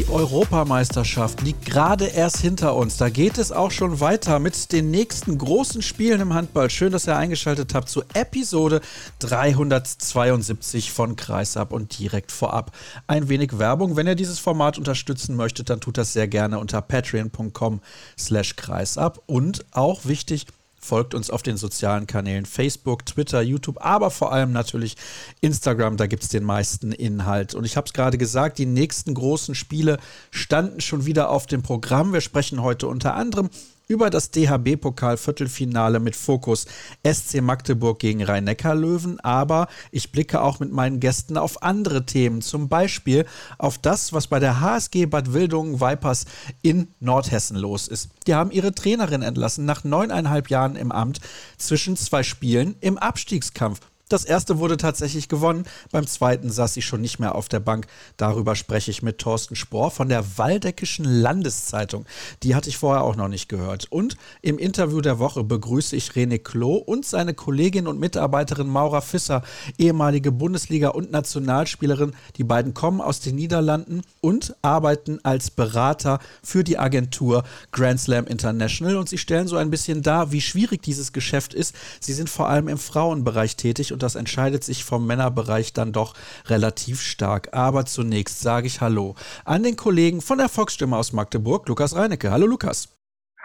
Die Europameisterschaft liegt gerade erst hinter uns. Da geht es auch schon weiter mit den nächsten großen Spielen im Handball. Schön, dass ihr eingeschaltet habt zu Episode 372 von Kreisab und direkt vorab ein wenig Werbung. Wenn ihr dieses Format unterstützen möchtet, dann tut das sehr gerne unter patreon.com slash kreisab. Und auch wichtig, Folgt uns auf den sozialen Kanälen Facebook, Twitter, YouTube, aber vor allem natürlich Instagram. Da gibt es den meisten Inhalt. Und ich habe es gerade gesagt, die nächsten großen Spiele standen schon wieder auf dem Programm. Wir sprechen heute unter anderem über das DHB-Pokal-Viertelfinale mit Fokus SC Magdeburg gegen Rhein-Neckar-Löwen. Aber ich blicke auch mit meinen Gästen auf andere Themen, zum Beispiel auf das, was bei der HSG Bad Wildungen Vipers in Nordhessen los ist. Die haben ihre Trainerin entlassen nach neuneinhalb Jahren im Amt zwischen zwei Spielen im Abstiegskampf. Das erste wurde tatsächlich gewonnen. Beim zweiten saß sie schon nicht mehr auf der Bank. Darüber spreche ich mit Thorsten Spohr von der Waldeckischen Landeszeitung. Die hatte ich vorher auch noch nicht gehört. Und im Interview der Woche begrüße ich René Klo und seine Kollegin und Mitarbeiterin Maura Fisser, ehemalige Bundesliga- und Nationalspielerin. Die beiden kommen aus den Niederlanden und arbeiten als Berater für die Agentur Grand Slam International. Und sie stellen so ein bisschen dar, wie schwierig dieses Geschäft ist. Sie sind vor allem im Frauenbereich tätig und und das entscheidet sich vom Männerbereich dann doch relativ stark. Aber zunächst sage ich Hallo an den Kollegen von der Volksstimme aus Magdeburg, Lukas Reinecke. Hallo Lukas.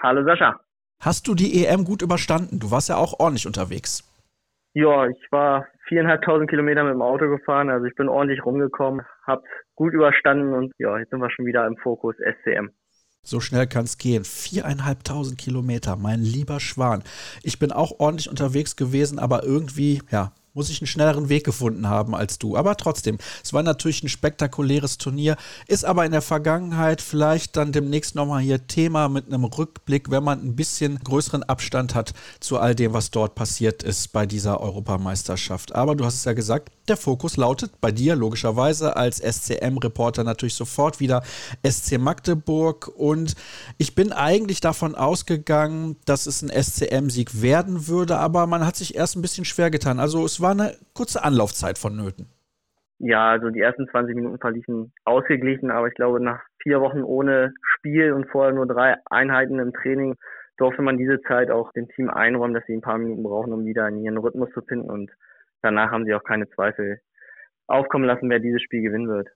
Hallo Sascha. Hast du die EM gut überstanden? Du warst ja auch ordentlich unterwegs. Ja, ich war viereinhalbtausend Kilometer mit dem Auto gefahren, also ich bin ordentlich rumgekommen, hab's gut überstanden und ja, jetzt sind wir schon wieder im Fokus SCM. So schnell kann es gehen. Viereinhalbtausend Kilometer, mein lieber Schwan. Ich bin auch ordentlich unterwegs gewesen, aber irgendwie, ja, muss ich einen schnelleren Weg gefunden haben als du. Aber trotzdem, es war natürlich ein spektakuläres Turnier, ist aber in der Vergangenheit vielleicht dann demnächst nochmal hier Thema mit einem Rückblick, wenn man ein bisschen größeren Abstand hat zu all dem, was dort passiert ist bei dieser Europameisterschaft. Aber du hast es ja gesagt, der Fokus lautet bei dir logischerweise als SCM-Reporter natürlich sofort wieder SC Magdeburg. Und ich bin eigentlich davon ausgegangen, dass es ein SCM-Sieg werden würde, aber man hat sich erst ein bisschen schwer getan. Also es war eine kurze Anlaufzeit vonnöten. Ja, also die ersten 20 Minuten verliefen ausgeglichen, aber ich glaube, nach vier Wochen ohne Spiel und vorher nur drei Einheiten im Training durfte man diese Zeit auch dem Team einräumen, dass sie ein paar Minuten brauchen, um wieder in ihren Rhythmus zu finden. Und danach haben sie auch keine Zweifel aufkommen lassen, wer dieses Spiel gewinnen wird.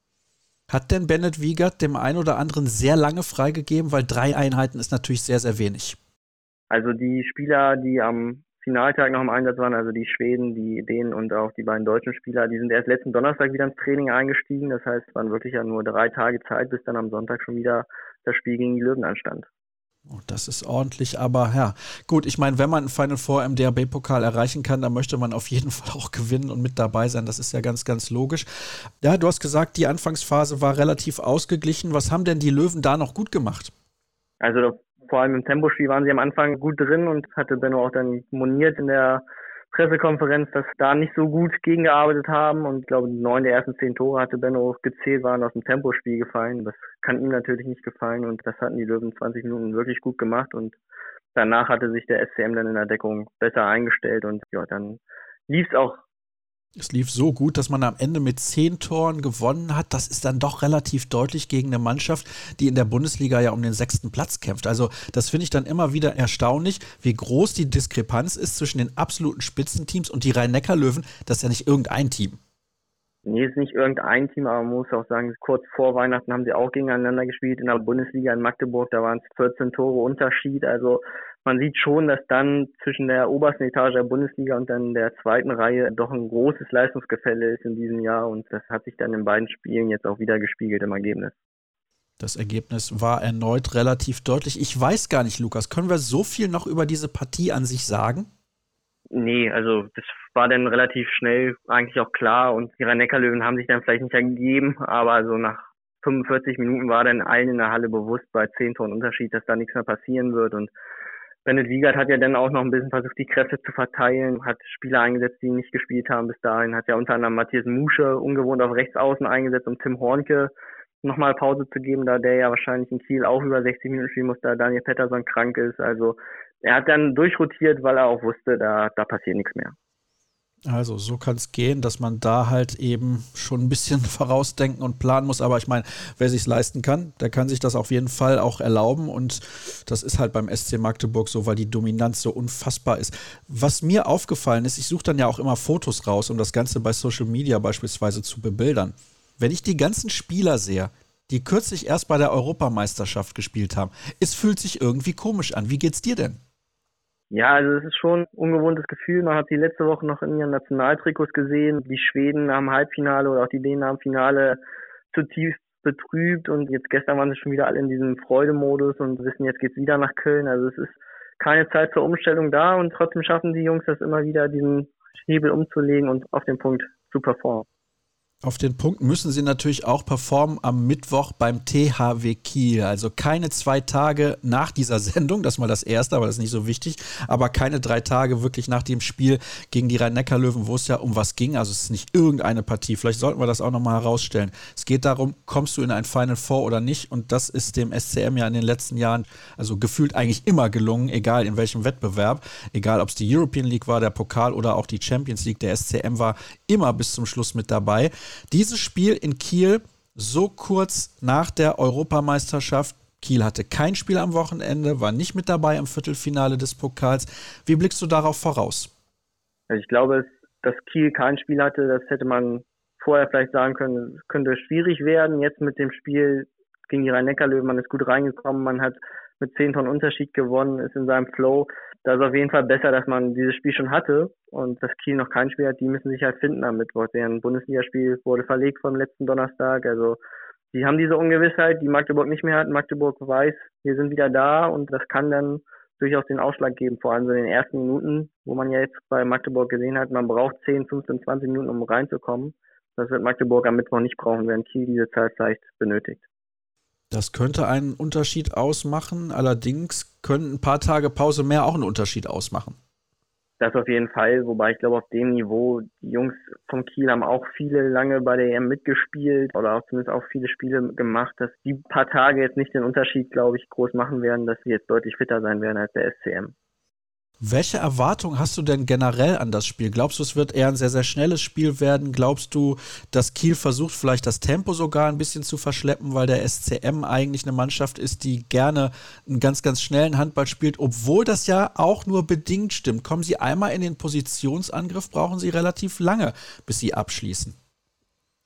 Hat denn Bennett Wiegert dem einen oder anderen sehr lange freigegeben, weil drei Einheiten ist natürlich sehr, sehr wenig? Also die Spieler, die am Finaltag noch im Einsatz waren, also die Schweden, die Dänen und auch die beiden deutschen Spieler, die sind erst letzten Donnerstag wieder ins Training eingestiegen. Das heißt, es waren wirklich ja nur drei Tage Zeit, bis dann am Sonntag schon wieder das Spiel gegen die Löwen anstand. Oh, das ist ordentlich, aber ja, gut, ich meine, wenn man ein Final Four im DRB-Pokal erreichen kann, dann möchte man auf jeden Fall auch gewinnen und mit dabei sein. Das ist ja ganz, ganz logisch. Ja, du hast gesagt, die Anfangsphase war relativ ausgeglichen. Was haben denn die Löwen da noch gut gemacht? Also vor allem im Tempospiel waren sie am Anfang gut drin und hatte Benno auch dann moniert in der Pressekonferenz, dass da nicht so gut gegengearbeitet haben. Und ich glaube, neun der ersten zehn Tore hatte Benno gezählt, waren aus dem Tempospiel gefallen. Das kann ihm natürlich nicht gefallen. Und das hatten die Löwen 20 Minuten wirklich gut gemacht. Und danach hatte sich der SCM dann in der Deckung besser eingestellt. Und ja, dann lief es auch es lief so gut, dass man am Ende mit zehn Toren gewonnen hat. Das ist dann doch relativ deutlich gegen eine Mannschaft, die in der Bundesliga ja um den sechsten Platz kämpft. Also das finde ich dann immer wieder erstaunlich, wie groß die Diskrepanz ist zwischen den absoluten Spitzenteams und die Rhein-Neckar-Löwen. Das ist ja nicht irgendein Team. Nee, ist nicht irgendein Team, aber man muss auch sagen, kurz vor Weihnachten haben sie auch gegeneinander gespielt in der Bundesliga in Magdeburg. Da waren es 14 Tore Unterschied. Also man sieht schon, dass dann zwischen der obersten Etage der Bundesliga und dann der zweiten Reihe doch ein großes Leistungsgefälle ist in diesem Jahr und das hat sich dann in beiden Spielen jetzt auch wieder gespiegelt im Ergebnis. Das Ergebnis war erneut relativ deutlich. Ich weiß gar nicht, Lukas, können wir so viel noch über diese Partie an sich sagen? Nee, also das war dann relativ schnell eigentlich auch klar und die Rhein-Neckar-Löwen haben sich dann vielleicht nicht ergeben, aber so nach 45 Minuten war dann allen in der Halle bewusst bei 10 Toren Unterschied, dass da nichts mehr passieren wird und Bennett Wiegert hat ja dann auch noch ein bisschen versucht, die Kräfte zu verteilen, hat Spieler eingesetzt, die nicht gespielt haben bis dahin, hat ja unter anderem Matthias Musche ungewohnt auf Rechtsaußen eingesetzt, um Tim Hornke nochmal Pause zu geben, da der ja wahrscheinlich in Kiel auch über 60 Minuten spielen muss, da Daniel Pettersson krank ist. Also er hat dann durchrotiert, weil er auch wusste, da, da passiert nichts mehr. Also so kann es gehen, dass man da halt eben schon ein bisschen vorausdenken und planen muss. Aber ich meine, wer sich leisten kann, der kann sich das auf jeden Fall auch erlauben. Und das ist halt beim SC Magdeburg so, weil die Dominanz so unfassbar ist. Was mir aufgefallen ist, ich suche dann ja auch immer Fotos raus, um das Ganze bei Social Media beispielsweise zu bebildern. Wenn ich die ganzen Spieler sehe, die kürzlich erst bei der Europameisterschaft gespielt haben, es fühlt sich irgendwie komisch an. Wie geht's dir denn? Ja, also es ist schon ein ungewohntes Gefühl. Man hat die letzte Woche noch in ihren Nationaltrikots gesehen. Die Schweden haben Halbfinale oder auch die Dänen haben Finale zutiefst betrübt und jetzt gestern waren sie schon wieder alle in diesem Freudemodus und wissen, jetzt geht's wieder nach Köln. Also es ist keine Zeit zur Umstellung da und trotzdem schaffen die Jungs das immer wieder, diesen Hebel umzulegen und auf den Punkt zu performen. Auf den Punkt müssen sie natürlich auch performen am Mittwoch beim THW Kiel. Also keine zwei Tage nach dieser Sendung, das ist mal das erste, aber das ist nicht so wichtig, aber keine drei Tage wirklich nach dem Spiel gegen die Rhein-Neckar-Löwen, wo es ja um was ging. Also es ist nicht irgendeine Partie. Vielleicht sollten wir das auch nochmal herausstellen. Es geht darum, kommst du in ein Final Four oder nicht? Und das ist dem SCM ja in den letzten Jahren, also gefühlt eigentlich immer gelungen, egal in welchem Wettbewerb, egal ob es die European League war, der Pokal oder auch die Champions League. Der SCM war immer bis zum Schluss mit dabei. Dieses Spiel in Kiel so kurz nach der Europameisterschaft. Kiel hatte kein Spiel am Wochenende, war nicht mit dabei im Viertelfinale des Pokals. Wie blickst du darauf voraus? Ich glaube, dass Kiel kein Spiel hatte, das hätte man vorher vielleicht sagen können, könnte schwierig werden. Jetzt mit dem Spiel gegen die Rhein-Neckar-Löwen, man ist gut reingekommen, man hat mit 10 Tonnen Unterschied gewonnen, ist in seinem Flow da ist auf jeden Fall besser, dass man dieses Spiel schon hatte und das Kiel noch kein Spiel hat. Die müssen sich halt finden am Mittwoch. Deren Bundesligaspiel wurde verlegt vom letzten Donnerstag. Also die haben diese Ungewissheit, die Magdeburg nicht mehr hat. Magdeburg weiß, wir sind wieder da und das kann dann durchaus den Ausschlag geben, vor allem so in den ersten Minuten, wo man ja jetzt bei Magdeburg gesehen hat, man braucht 10, 15, 20 Minuten, um reinzukommen. Das wird Magdeburg am Mittwoch nicht brauchen, während Kiel diese Zeit vielleicht benötigt. Das könnte einen Unterschied ausmachen. Allerdings können ein paar Tage Pause mehr auch einen Unterschied ausmachen. Das auf jeden Fall, wobei ich glaube, auf dem Niveau, die Jungs von Kiel haben auch viele lange bei der EM mitgespielt oder auch zumindest auch viele Spiele gemacht, dass die paar Tage jetzt nicht den Unterschied, glaube ich, groß machen werden, dass sie jetzt deutlich fitter sein werden als der SCM. Welche Erwartung hast du denn generell an das Spiel? Glaubst du, es wird eher ein sehr, sehr schnelles Spiel werden? Glaubst du, dass Kiel versucht, vielleicht das Tempo sogar ein bisschen zu verschleppen, weil der SCM eigentlich eine Mannschaft ist, die gerne einen ganz, ganz schnellen Handball spielt, obwohl das ja auch nur bedingt stimmt? Kommen sie einmal in den Positionsangriff, brauchen sie relativ lange, bis sie abschließen.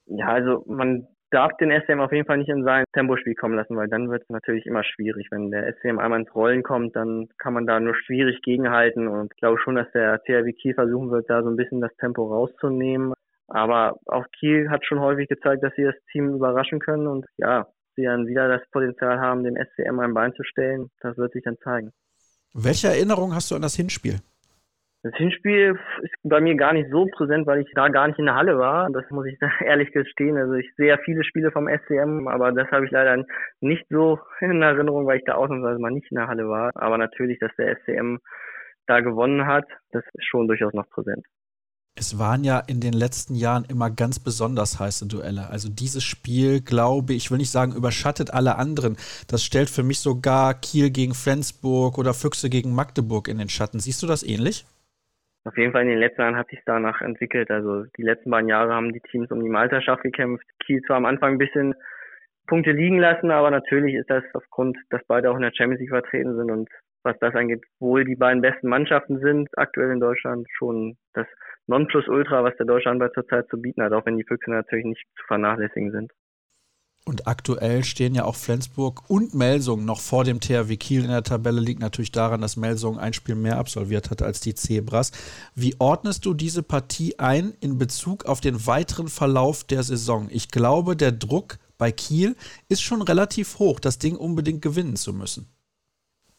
Ja, also man darf den SCM auf jeden Fall nicht in sein Tempospiel kommen lassen, weil dann wird es natürlich immer schwierig. Wenn der SCM einmal ins Rollen kommt, dann kann man da nur schwierig gegenhalten und ich glaube schon, dass der THW Kiel versuchen wird, da so ein bisschen das Tempo rauszunehmen. Aber auch Kiel hat schon häufig gezeigt, dass sie das Team überraschen können und ja, sie dann wieder das Potenzial haben, dem SCM ein Bein zu stellen. Das wird sich dann zeigen. Welche Erinnerung hast du an das Hinspiel? Das Hinspiel ist bei mir gar nicht so präsent, weil ich da gar nicht in der Halle war. Das muss ich ehrlich gestehen. Also ich sehe ja viele Spiele vom SCM, aber das habe ich leider nicht so in Erinnerung, weil ich da ausnahmsweise mal nicht in der Halle war. Aber natürlich, dass der SCM da gewonnen hat, das ist schon durchaus noch präsent. Es waren ja in den letzten Jahren immer ganz besonders heiße Duelle. Also dieses Spiel, glaube ich, will nicht sagen, überschattet alle anderen. Das stellt für mich sogar Kiel gegen Flensburg oder Füchse gegen Magdeburg in den Schatten. Siehst du das ähnlich? Auf jeden Fall in den letzten Jahren hat sich danach entwickelt. Also die letzten beiden Jahre haben die Teams um die Meisterschaft gekämpft. Kiel zwar am Anfang ein bisschen Punkte liegen lassen, aber natürlich ist das aufgrund, dass beide auch in der Champions League vertreten sind und was das angeht, wohl die beiden besten Mannschaften sind aktuell in Deutschland schon das Nonplusultra, was der Deutschlandball zurzeit zu bieten hat, auch wenn die Füchse natürlich nicht zu vernachlässigen sind. Und aktuell stehen ja auch Flensburg und Melsung noch vor dem THW Kiel in der Tabelle. Liegt natürlich daran, dass Melsung ein Spiel mehr absolviert hat als die Zebras. Wie ordnest du diese Partie ein in Bezug auf den weiteren Verlauf der Saison? Ich glaube, der Druck bei Kiel ist schon relativ hoch, das Ding unbedingt gewinnen zu müssen.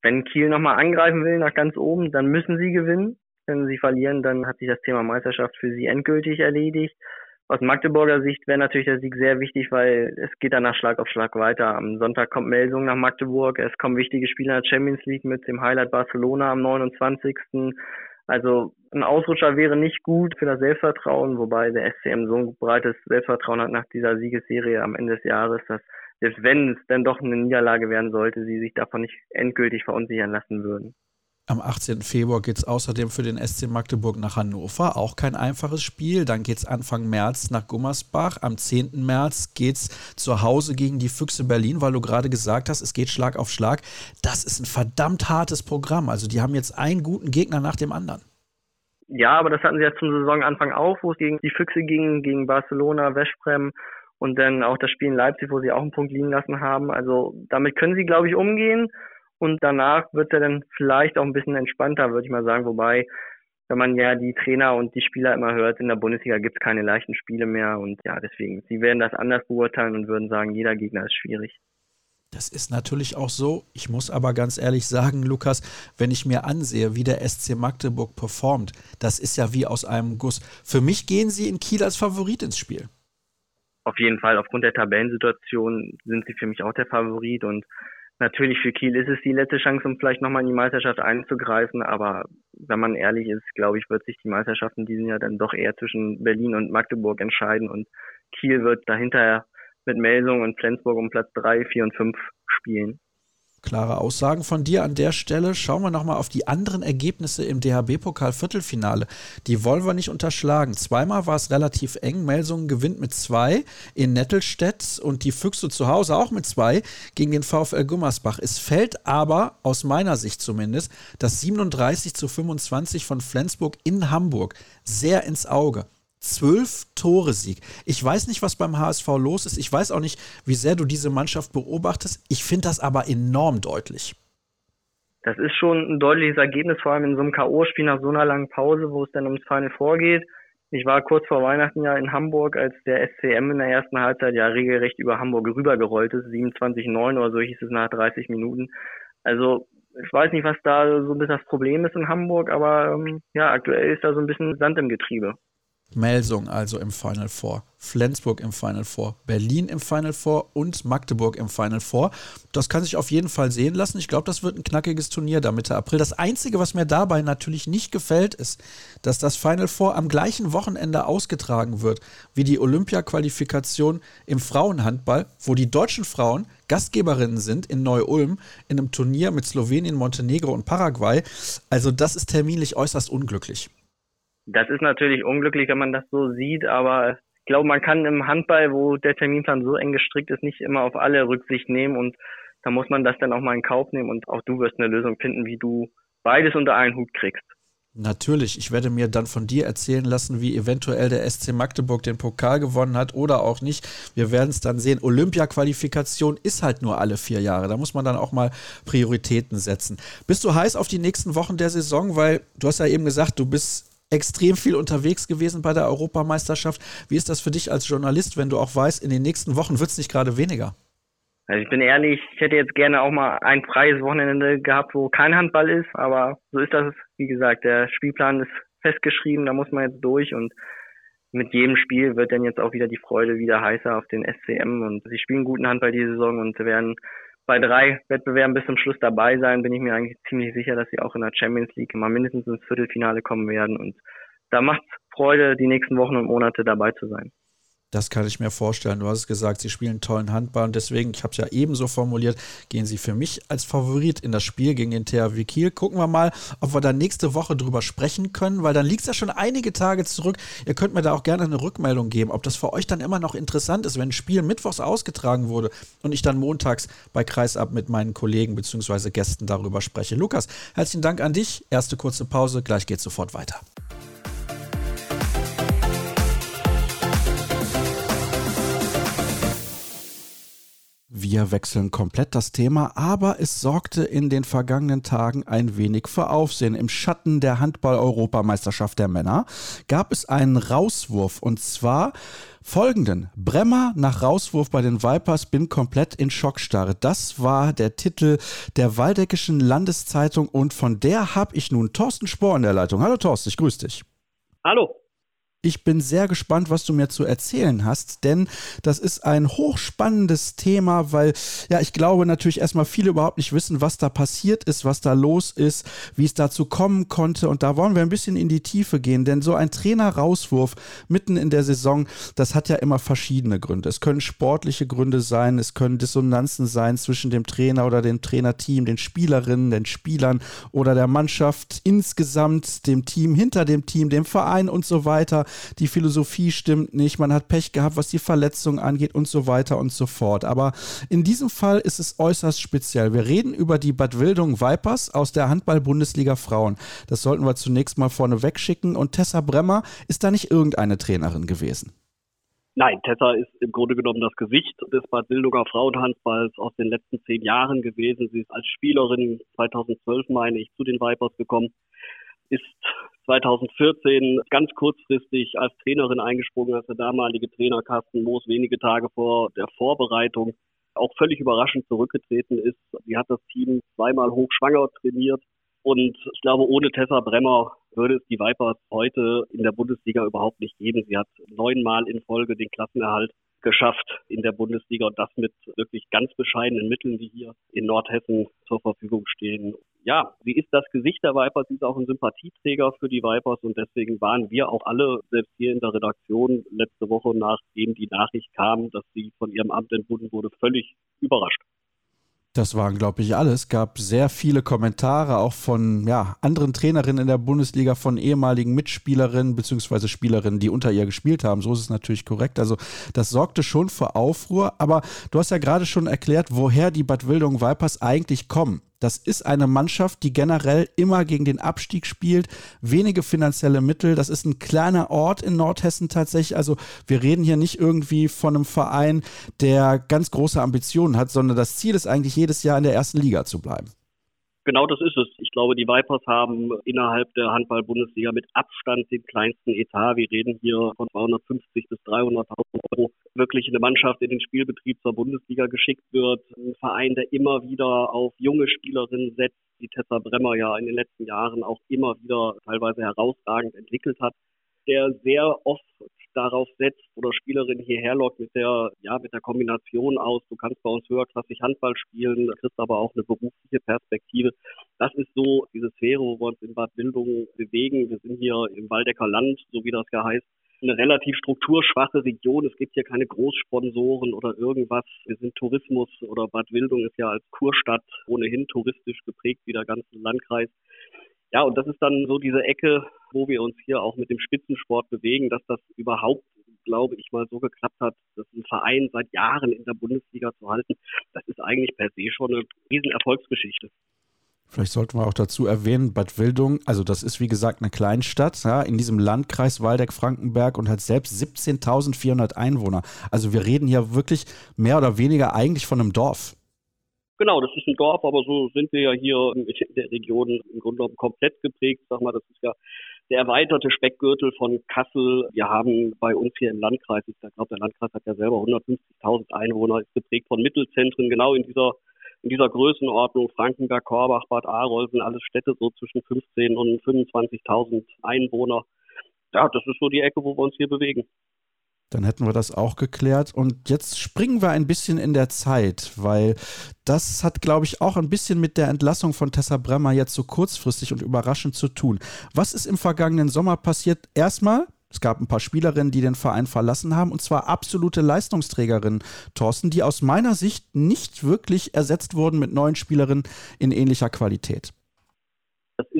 Wenn Kiel nochmal angreifen will nach ganz oben, dann müssen sie gewinnen. Wenn sie verlieren, dann hat sich das Thema Meisterschaft für sie endgültig erledigt. Aus Magdeburger Sicht wäre natürlich der Sieg sehr wichtig, weil es geht danach Schlag auf Schlag weiter. Am Sonntag kommt Melsung nach Magdeburg. Es kommen wichtige Spiele in der Champions League mit dem Highlight Barcelona am 29. Also ein Ausrutscher wäre nicht gut für das Selbstvertrauen, wobei der SCM so ein breites Selbstvertrauen hat nach dieser Siegesserie am Ende des Jahres, dass selbst wenn es dann doch eine Niederlage werden sollte, sie sich davon nicht endgültig verunsichern lassen würden. Am 18. Februar geht es außerdem für den SC Magdeburg nach Hannover. Auch kein einfaches Spiel. Dann geht es Anfang März nach Gummersbach. Am 10. März geht es zu Hause gegen die Füchse Berlin, weil du gerade gesagt hast, es geht Schlag auf Schlag. Das ist ein verdammt hartes Programm. Also die haben jetzt einen guten Gegner nach dem anderen. Ja, aber das hatten sie ja zum Saisonanfang auch, wo es gegen die Füchse ging, gegen Barcelona, Westbrem und dann auch das Spiel in Leipzig, wo sie auch einen Punkt liegen lassen haben. Also damit können sie, glaube ich, umgehen. Und danach wird er dann vielleicht auch ein bisschen entspannter, würde ich mal sagen. Wobei, wenn man ja die Trainer und die Spieler immer hört, in der Bundesliga gibt es keine leichten Spiele mehr. Und ja, deswegen, sie werden das anders beurteilen und würden sagen, jeder Gegner ist schwierig. Das ist natürlich auch so. Ich muss aber ganz ehrlich sagen, Lukas, wenn ich mir ansehe, wie der SC Magdeburg performt, das ist ja wie aus einem Guss. Für mich gehen sie in Kiel als Favorit ins Spiel. Auf jeden Fall, aufgrund der Tabellensituation sind sie für mich auch der Favorit und Natürlich für Kiel ist es die letzte Chance, um vielleicht nochmal in die Meisterschaft einzugreifen, aber wenn man ehrlich ist, glaube ich, wird sich die Meisterschaft in diesem Jahr dann doch eher zwischen Berlin und Magdeburg entscheiden und Kiel wird dahinter mit Melsung und Flensburg um Platz drei, vier und fünf spielen. Klare Aussagen von dir an der Stelle. Schauen wir nochmal auf die anderen Ergebnisse im DHB-Pokal-Viertelfinale. Die wollen wir nicht unterschlagen. Zweimal war es relativ eng. Melsungen gewinnt mit zwei in Nettelstedt und die Füchse zu Hause auch mit zwei gegen den VfL Gummersbach. Es fällt aber, aus meiner Sicht zumindest, das 37 zu 25 von Flensburg in Hamburg sehr ins Auge zwölf Tore Sieg. Ich weiß nicht, was beim HSV los ist. Ich weiß auch nicht, wie sehr du diese Mannschaft beobachtest. Ich finde das aber enorm deutlich. Das ist schon ein deutliches Ergebnis, vor allem in so einem K.O.-Spiel nach so einer langen Pause, wo es dann ums Final vorgeht. Ich war kurz vor Weihnachten ja in Hamburg, als der SCM in der ersten Halbzeit ja regelrecht über Hamburg rübergerollt ist. 27-9 oder so hieß es nach 30 Minuten. Also ich weiß nicht, was da so ein bisschen das Problem ist in Hamburg, aber ähm, ja, aktuell ist da so ein bisschen Sand im Getriebe. Melsung also im Final Four, Flensburg im Final Four, Berlin im Final Four und Magdeburg im Final Four. Das kann sich auf jeden Fall sehen lassen. Ich glaube, das wird ein knackiges Turnier da Mitte April. Das Einzige, was mir dabei natürlich nicht gefällt, ist, dass das Final Four am gleichen Wochenende ausgetragen wird wie die Olympia-Qualifikation im Frauenhandball, wo die deutschen Frauen Gastgeberinnen sind in Neu-Ulm in einem Turnier mit Slowenien, Montenegro und Paraguay. Also das ist terminlich äußerst unglücklich. Das ist natürlich unglücklich, wenn man das so sieht, aber ich glaube, man kann im Handball, wo der Terminplan so eng gestrickt ist, nicht immer auf alle Rücksicht nehmen und da muss man das dann auch mal in Kauf nehmen und auch du wirst eine Lösung finden, wie du beides unter einen Hut kriegst. Natürlich, ich werde mir dann von dir erzählen lassen, wie eventuell der SC Magdeburg den Pokal gewonnen hat oder auch nicht. Wir werden es dann sehen. Olympia-Qualifikation ist halt nur alle vier Jahre. Da muss man dann auch mal Prioritäten setzen. Bist du heiß auf die nächsten Wochen der Saison? Weil du hast ja eben gesagt, du bist extrem viel unterwegs gewesen bei der Europameisterschaft. Wie ist das für dich als Journalist, wenn du auch weißt, in den nächsten Wochen wird es nicht gerade weniger? Also ich bin ehrlich, ich hätte jetzt gerne auch mal ein freies Wochenende gehabt, wo kein Handball ist, aber so ist das, wie gesagt, der Spielplan ist festgeschrieben, da muss man jetzt durch und mit jedem Spiel wird dann jetzt auch wieder die Freude wieder heißer auf den SCM und sie spielen guten Handball diese Saison und werden bei drei Wettbewerben bis zum Schluss dabei sein, bin ich mir eigentlich ziemlich sicher, dass sie auch in der Champions League mal mindestens ins Viertelfinale kommen werden. Und da macht es Freude, die nächsten Wochen und Monate dabei zu sein. Das kann ich mir vorstellen. Du hast es gesagt, sie spielen tollen Handball und deswegen, ich habe es ja ebenso formuliert, gehen sie für mich als Favorit in das Spiel gegen den THW Kiel. Gucken wir mal, ob wir da nächste Woche drüber sprechen können, weil dann liegt es ja schon einige Tage zurück. Ihr könnt mir da auch gerne eine Rückmeldung geben, ob das für euch dann immer noch interessant ist, wenn ein Spiel mittwochs ausgetragen wurde und ich dann montags bei Kreisab mit meinen Kollegen bzw. Gästen darüber spreche. Lukas, herzlichen Dank an dich. Erste kurze Pause, gleich geht es sofort weiter. Wir wechseln komplett das Thema, aber es sorgte in den vergangenen Tagen ein wenig für Aufsehen. Im Schatten der Handball-Europameisterschaft der Männer gab es einen Rauswurf und zwar folgenden. Bremmer nach Rauswurf bei den Vipers bin komplett in Schockstarre. Das war der Titel der Waldeckischen Landeszeitung und von der habe ich nun Thorsten Spohr in der Leitung. Hallo Thorsten, ich grüße dich. Hallo. Ich bin sehr gespannt, was du mir zu erzählen hast, denn das ist ein hochspannendes Thema, weil ja, ich glaube natürlich erstmal viele überhaupt nicht wissen, was da passiert ist, was da los ist, wie es dazu kommen konnte. Und da wollen wir ein bisschen in die Tiefe gehen, denn so ein Trainer-Rauswurf mitten in der Saison, das hat ja immer verschiedene Gründe. Es können sportliche Gründe sein, es können Dissonanzen sein zwischen dem Trainer oder dem Trainerteam, den Spielerinnen, den Spielern oder der Mannschaft insgesamt, dem Team, hinter dem Team, dem Verein und so weiter die Philosophie stimmt nicht, man hat Pech gehabt, was die Verletzung angeht und so weiter und so fort. Aber in diesem Fall ist es äußerst speziell. Wir reden über die Bad Wildung Vipers aus der Handball-Bundesliga Frauen. Das sollten wir zunächst mal vorne wegschicken. Und Tessa Bremmer ist da nicht irgendeine Trainerin gewesen. Nein, Tessa ist im Grunde genommen das Gesicht des Bad Wildunger Frauenhandballs aus den letzten zehn Jahren gewesen. Sie ist als Spielerin 2012, meine ich, zu den Vipers gekommen, ist 2014 ganz kurzfristig als Trainerin eingesprungen, als der damalige Trainer Carsten Moos wenige Tage vor der Vorbereitung auch völlig überraschend zurückgetreten ist. Sie hat das Team zweimal hochschwanger trainiert und ich glaube, ohne Tessa Bremmer würde es die Vipers heute in der Bundesliga überhaupt nicht geben. Sie hat neunmal in Folge den Klassenerhalt geschafft in der Bundesliga und das mit wirklich ganz bescheidenen Mitteln, die hier in Nordhessen zur Verfügung stehen. Ja, sie ist das Gesicht der Vipers, sie ist auch ein Sympathieträger für die Vipers und deswegen waren wir auch alle, selbst hier in der Redaktion, letzte Woche, nachdem die Nachricht kam, dass sie von ihrem Amt entbunden wurde, völlig überrascht. Das waren, glaube ich, alles. Es gab sehr viele Kommentare, auch von ja, anderen Trainerinnen in der Bundesliga, von ehemaligen Mitspielerinnen bzw. Spielerinnen, die unter ihr gespielt haben. So ist es natürlich korrekt. Also das sorgte schon für Aufruhr. Aber du hast ja gerade schon erklärt, woher die Bad Wildung Vipers eigentlich kommen. Das ist eine Mannschaft, die generell immer gegen den Abstieg spielt, wenige finanzielle Mittel. Das ist ein kleiner Ort in Nordhessen tatsächlich. Also wir reden hier nicht irgendwie von einem Verein, der ganz große Ambitionen hat, sondern das Ziel ist eigentlich jedes Jahr in der ersten Liga zu bleiben. Genau das ist es. Ich glaube, die Vipers haben innerhalb der Handball-Bundesliga mit Abstand den kleinsten Etat. Wir reden hier von 250 bis 300.000 Euro. Wirklich eine Mannschaft in den Spielbetrieb zur Bundesliga geschickt wird. Ein Verein, der immer wieder auf junge Spielerinnen setzt, die Tessa Bremmer ja in den letzten Jahren auch immer wieder teilweise herausragend entwickelt hat der sehr oft darauf setzt oder Spielerin hierher lockt mit der, ja, mit der Kombination aus, du kannst bei uns höherklassig Handball spielen, kriegst aber auch eine berufliche Perspektive. Das ist so diese Sphäre, wo wir uns in Bad Wildungen bewegen. Wir sind hier im Waldecker Land, so wie das ja heißt, eine relativ strukturschwache Region. Es gibt hier keine Großsponsoren oder irgendwas. Wir sind Tourismus oder Bad Wildung ist ja als Kurstadt ohnehin touristisch geprägt wie der ganze Landkreis. Ja, und das ist dann so diese Ecke, wo wir uns hier auch mit dem Spitzensport bewegen, dass das überhaupt, glaube ich, mal so geklappt hat, dass ein Verein seit Jahren in der Bundesliga zu halten, das ist eigentlich per se schon eine riesen Erfolgsgeschichte. Vielleicht sollten wir auch dazu erwähnen, Bad Wildung, also das ist wie gesagt eine Kleinstadt, ja, in diesem Landkreis Waldeck-Frankenberg und hat selbst 17.400 Einwohner. Also wir reden hier wirklich mehr oder weniger eigentlich von einem Dorf. Genau, das ist ein Dorf, aber so sind wir ja hier in der Region im Grunde genommen komplett geprägt. Sag mal, das ist ja der erweiterte Speckgürtel von Kassel. Wir haben bei uns hier im Landkreis, ich glaube, der Landkreis hat ja selber 150.000 Einwohner, ist geprägt von Mittelzentren, genau in dieser in dieser Größenordnung Frankenberg, Korbach, Bad Arolsen, alles Städte so zwischen 15 und 25.000 Einwohner. Ja, das ist so die Ecke, wo wir uns hier bewegen. Dann hätten wir das auch geklärt. Und jetzt springen wir ein bisschen in der Zeit, weil das hat, glaube ich, auch ein bisschen mit der Entlassung von Tessa Bremmer jetzt so kurzfristig und überraschend zu tun. Was ist im vergangenen Sommer passiert? Erstmal, es gab ein paar Spielerinnen, die den Verein verlassen haben, und zwar absolute Leistungsträgerinnen, Thorsten, die aus meiner Sicht nicht wirklich ersetzt wurden mit neuen Spielerinnen in ähnlicher Qualität.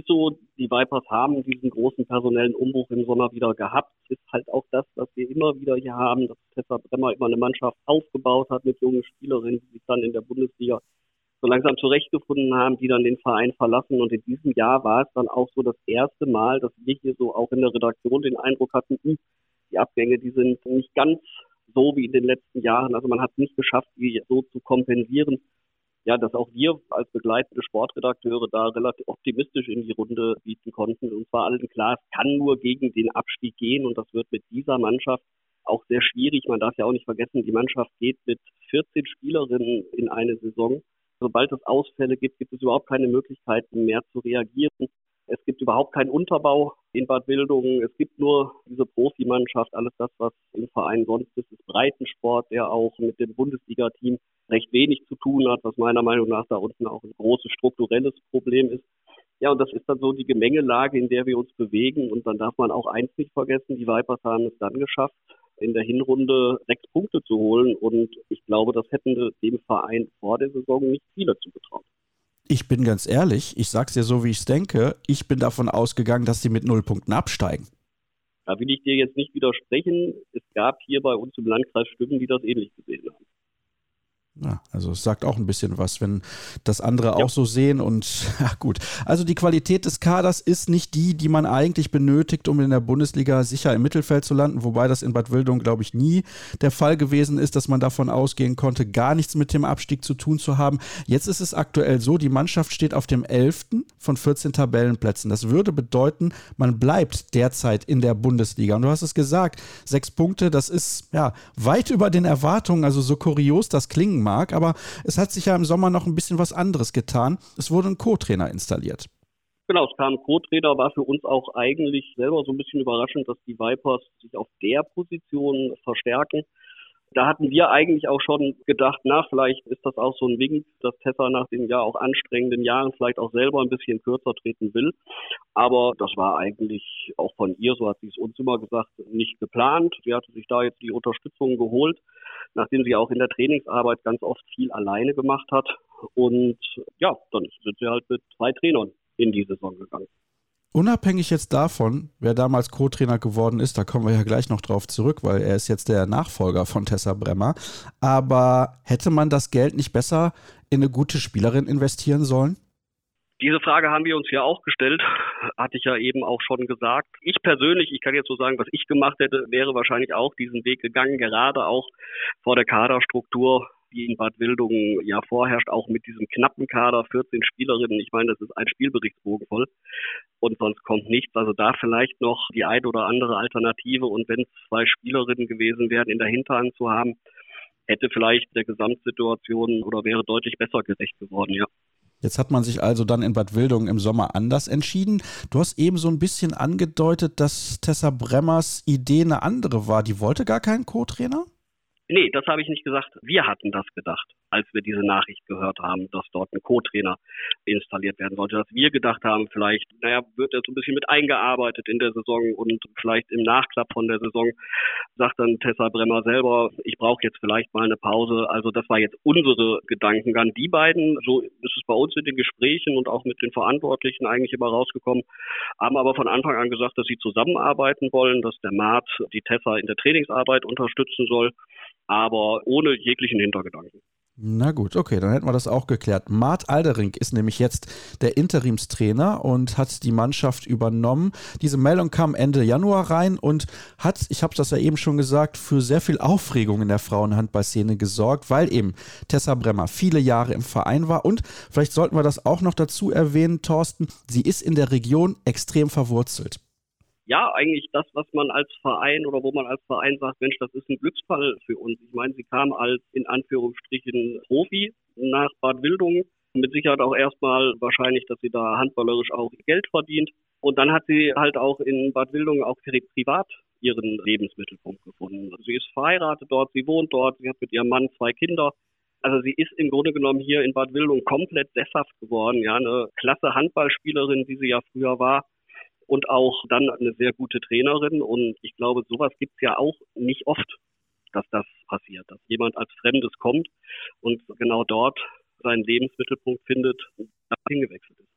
Ist so, die Vipers haben diesen großen personellen Umbruch im Sommer wieder gehabt. Ist halt auch das, was wir immer wieder hier haben, dass Tessa Bremmer immer eine Mannschaft aufgebaut hat mit jungen Spielerinnen, die sich dann in der Bundesliga so langsam zurechtgefunden haben, die dann den Verein verlassen. Und in diesem Jahr war es dann auch so das erste Mal, dass wir hier so auch in der Redaktion den Eindruck hatten, hm, die Abgänge, die sind nicht ganz so wie in den letzten Jahren. Also man hat es nicht geschafft, die so zu kompensieren ja, dass auch wir als begleitende Sportredakteure da relativ optimistisch in die Runde bieten konnten. Und zwar allen klar, es kann nur gegen den Abstieg gehen und das wird mit dieser Mannschaft auch sehr schwierig. Man darf ja auch nicht vergessen, die Mannschaft geht mit 14 Spielerinnen in eine Saison. Sobald es Ausfälle gibt, gibt es überhaupt keine Möglichkeiten mehr zu reagieren. Es gibt überhaupt keinen Unterbau in Bad Wildungen. Es gibt nur diese Profimannschaft. Alles das, was im Verein sonst ist, ist Breitensport, der auch mit dem Bundesliga-Team recht wenig zu tun hat, was meiner Meinung nach da unten auch ein großes strukturelles Problem ist. Ja, und das ist dann so die Gemengelage, in der wir uns bewegen. Und dann darf man auch eins nicht vergessen, die Vipers haben es dann geschafft, in der Hinrunde sechs Punkte zu holen. Und ich glaube, das hätten dem Verein vor der Saison nicht viele zugetraut. Ich bin ganz ehrlich, ich sag's dir so, wie ich es denke. Ich bin davon ausgegangen, dass sie mit null Punkten absteigen. Da will ich dir jetzt nicht widersprechen. Es gab hier bei uns im Landkreis Stimmen, die das ähnlich gesehen haben. Ja, also es sagt auch ein bisschen was, wenn das andere ja. auch so sehen und ja gut. Also die Qualität des Kaders ist nicht die, die man eigentlich benötigt, um in der Bundesliga sicher im Mittelfeld zu landen, wobei das in Bad Wildung, glaube ich, nie der Fall gewesen ist, dass man davon ausgehen konnte, gar nichts mit dem Abstieg zu tun zu haben. Jetzt ist es aktuell so, die Mannschaft steht auf dem 11. von 14 Tabellenplätzen. Das würde bedeuten, man bleibt derzeit in der Bundesliga. Und du hast es gesagt, sechs Punkte, das ist ja weit über den Erwartungen, also so kurios das klingen mag, aber es hat sich ja im Sommer noch ein bisschen was anderes getan. Es wurde ein Co-Trainer installiert. Genau, es kam Co-Trainer, war für uns auch eigentlich selber so ein bisschen überraschend, dass die Vipers sich auf der Position verstärken. Da hatten wir eigentlich auch schon gedacht, na, vielleicht ist das auch so ein Wink, dass Tessa nach den ja auch anstrengenden Jahren vielleicht auch selber ein bisschen kürzer treten will. Aber das war eigentlich auch von ihr, so hat sie es uns immer gesagt, nicht geplant. Sie hatte sich da jetzt die Unterstützung geholt, nachdem sie auch in der Trainingsarbeit ganz oft viel alleine gemacht hat. Und ja, dann sind sie halt mit zwei Trainern in die Saison gegangen. Unabhängig jetzt davon, wer damals Co-Trainer geworden ist, da kommen wir ja gleich noch drauf zurück, weil er ist jetzt der Nachfolger von Tessa Bremmer. Aber hätte man das Geld nicht besser in eine gute Spielerin investieren sollen? Diese Frage haben wir uns ja auch gestellt, hatte ich ja eben auch schon gesagt. Ich persönlich, ich kann jetzt so sagen, was ich gemacht hätte, wäre wahrscheinlich auch diesen Weg gegangen, gerade auch vor der Kaderstruktur die in Bad Wildungen ja vorherrscht, auch mit diesem knappen Kader, 14 Spielerinnen. Ich meine, das ist ein Spielberichtsbogen voll und sonst kommt nichts. Also da vielleicht noch die ein oder andere Alternative und wenn es zwei Spielerinnen gewesen wären, in der Hinterhand zu haben, hätte vielleicht der Gesamtsituation oder wäre deutlich besser gerecht geworden, ja. Jetzt hat man sich also dann in Bad Wildungen im Sommer anders entschieden. Du hast eben so ein bisschen angedeutet, dass Tessa Bremmers Idee eine andere war. Die wollte gar keinen Co-Trainer? Nee, das habe ich nicht gesagt. Wir hatten das gedacht, als wir diese Nachricht gehört haben, dass dort ein Co-Trainer installiert werden sollte. Dass wir gedacht haben, vielleicht, naja, wird er so ein bisschen mit eingearbeitet in der Saison und vielleicht im Nachklapp von der Saison sagt dann Tessa Bremmer selber, ich brauche jetzt vielleicht mal eine Pause. Also das war jetzt unsere Gedankengang. Die beiden, so ist es bei uns in den Gesprächen und auch mit den Verantwortlichen eigentlich immer rausgekommen, haben aber von Anfang an gesagt, dass sie zusammenarbeiten wollen, dass der Maat die Tessa in der Trainingsarbeit unterstützen soll aber ohne jeglichen Hintergedanken. Na gut, okay, dann hätten wir das auch geklärt. Mart Aldering ist nämlich jetzt der Interimstrainer und hat die Mannschaft übernommen. Diese Meldung kam Ende Januar rein und hat, ich habe das ja eben schon gesagt, für sehr viel Aufregung in der Frauenhandballszene gesorgt, weil eben Tessa Bremmer viele Jahre im Verein war und vielleicht sollten wir das auch noch dazu erwähnen, Thorsten, sie ist in der Region extrem verwurzelt ja, eigentlich das, was man als Verein oder wo man als Verein sagt, Mensch, das ist ein Glücksfall für uns. Ich meine, sie kam als in Anführungsstrichen Profi nach Bad Wildungen. Mit Sicherheit auch erstmal wahrscheinlich, dass sie da handballerisch auch Geld verdient. Und dann hat sie halt auch in Bad Wildungen auch privat ihren Lebensmittelpunkt gefunden. Also sie ist verheiratet dort, sie wohnt dort, sie hat mit ihrem Mann zwei Kinder. Also sie ist im Grunde genommen hier in Bad Wildungen komplett sesshaft geworden. Ja, eine klasse Handballspielerin, die sie ja früher war und auch dann eine sehr gute Trainerin. Und ich glaube, sowas gibt es ja auch nicht oft, dass das passiert, dass jemand als Fremdes kommt und genau dort seinen Lebensmittelpunkt findet und hingewechselt ist.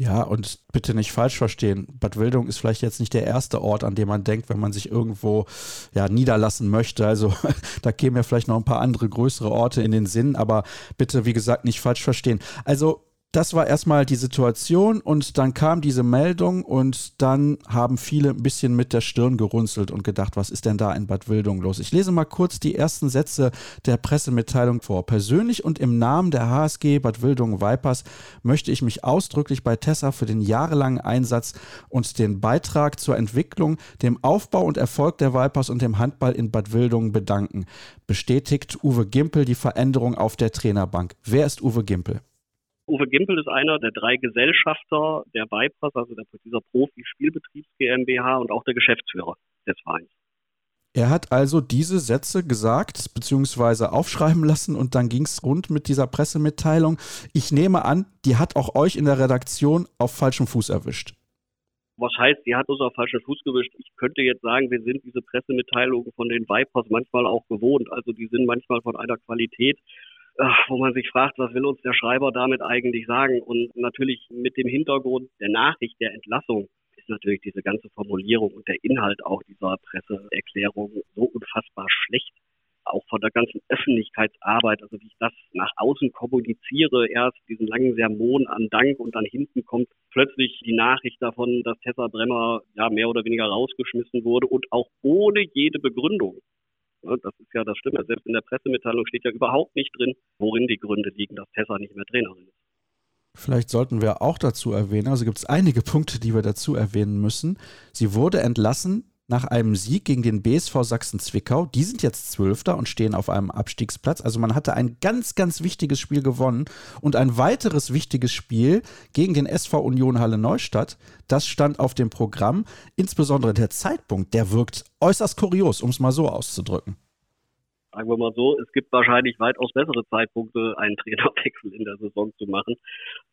Ja, und bitte nicht falsch verstehen. Bad Wildung ist vielleicht jetzt nicht der erste Ort, an dem man denkt, wenn man sich irgendwo ja, niederlassen möchte. Also da kämen ja vielleicht noch ein paar andere größere Orte in den Sinn, aber bitte, wie gesagt, nicht falsch verstehen. Also das war erstmal die Situation und dann kam diese Meldung und dann haben viele ein bisschen mit der Stirn gerunzelt und gedacht, was ist denn da in Bad Wildung los? Ich lese mal kurz die ersten Sätze der Pressemitteilung vor. Persönlich und im Namen der HSG Bad Wildung Vipers möchte ich mich ausdrücklich bei Tessa für den jahrelangen Einsatz und den Beitrag zur Entwicklung, dem Aufbau und Erfolg der Vipers und dem Handball in Bad Wildung bedanken. Bestätigt Uwe Gimpel die Veränderung auf der Trainerbank. Wer ist Uwe Gimpel? Uwe Gimpel ist einer der drei Gesellschafter der Bypass, also der, dieser Profi-Spielbetriebs GmbH und auch der Geschäftsführer des Vereins. Er hat also diese Sätze gesagt bzw. aufschreiben lassen und dann ging es rund mit dieser Pressemitteilung. Ich nehme an, die hat auch euch in der Redaktion auf falschem Fuß erwischt. Was heißt, die hat uns auf falschen Fuß gewischt? Ich könnte jetzt sagen, wir sind diese Pressemitteilungen von den Vipers manchmal auch gewohnt. Also die sind manchmal von einer Qualität, wo man sich fragt, was will uns der Schreiber damit eigentlich sagen? Und natürlich mit dem Hintergrund der Nachricht der Entlassung ist natürlich diese ganze Formulierung und der Inhalt auch dieser Presseerklärung so unfassbar schlecht. Auch von der ganzen Öffentlichkeitsarbeit, also wie ich das nach außen kommuniziere, erst diesen langen Sermon an Dank und dann hinten kommt plötzlich die Nachricht davon, dass Tessa Bremmer ja mehr oder weniger rausgeschmissen wurde und auch ohne jede Begründung. Das ist ja das Schlimme. Selbst in der Pressemitteilung steht ja überhaupt nicht drin, worin die Gründe liegen, dass Tessa nicht mehr Trainerin ist. Vielleicht sollten wir auch dazu erwähnen, also gibt es einige Punkte, die wir dazu erwähnen müssen. Sie wurde entlassen nach einem Sieg gegen den BSV Sachsen-Zwickau. Die sind jetzt Zwölfter und stehen auf einem Abstiegsplatz. Also man hatte ein ganz, ganz wichtiges Spiel gewonnen und ein weiteres wichtiges Spiel gegen den SV Union Halle Neustadt. Das stand auf dem Programm. Insbesondere der Zeitpunkt, der wirkt äußerst kurios, um es mal so auszudrücken sagen wir mal so, es gibt wahrscheinlich weitaus bessere Zeitpunkte, einen Trainerwechsel in der Saison zu machen.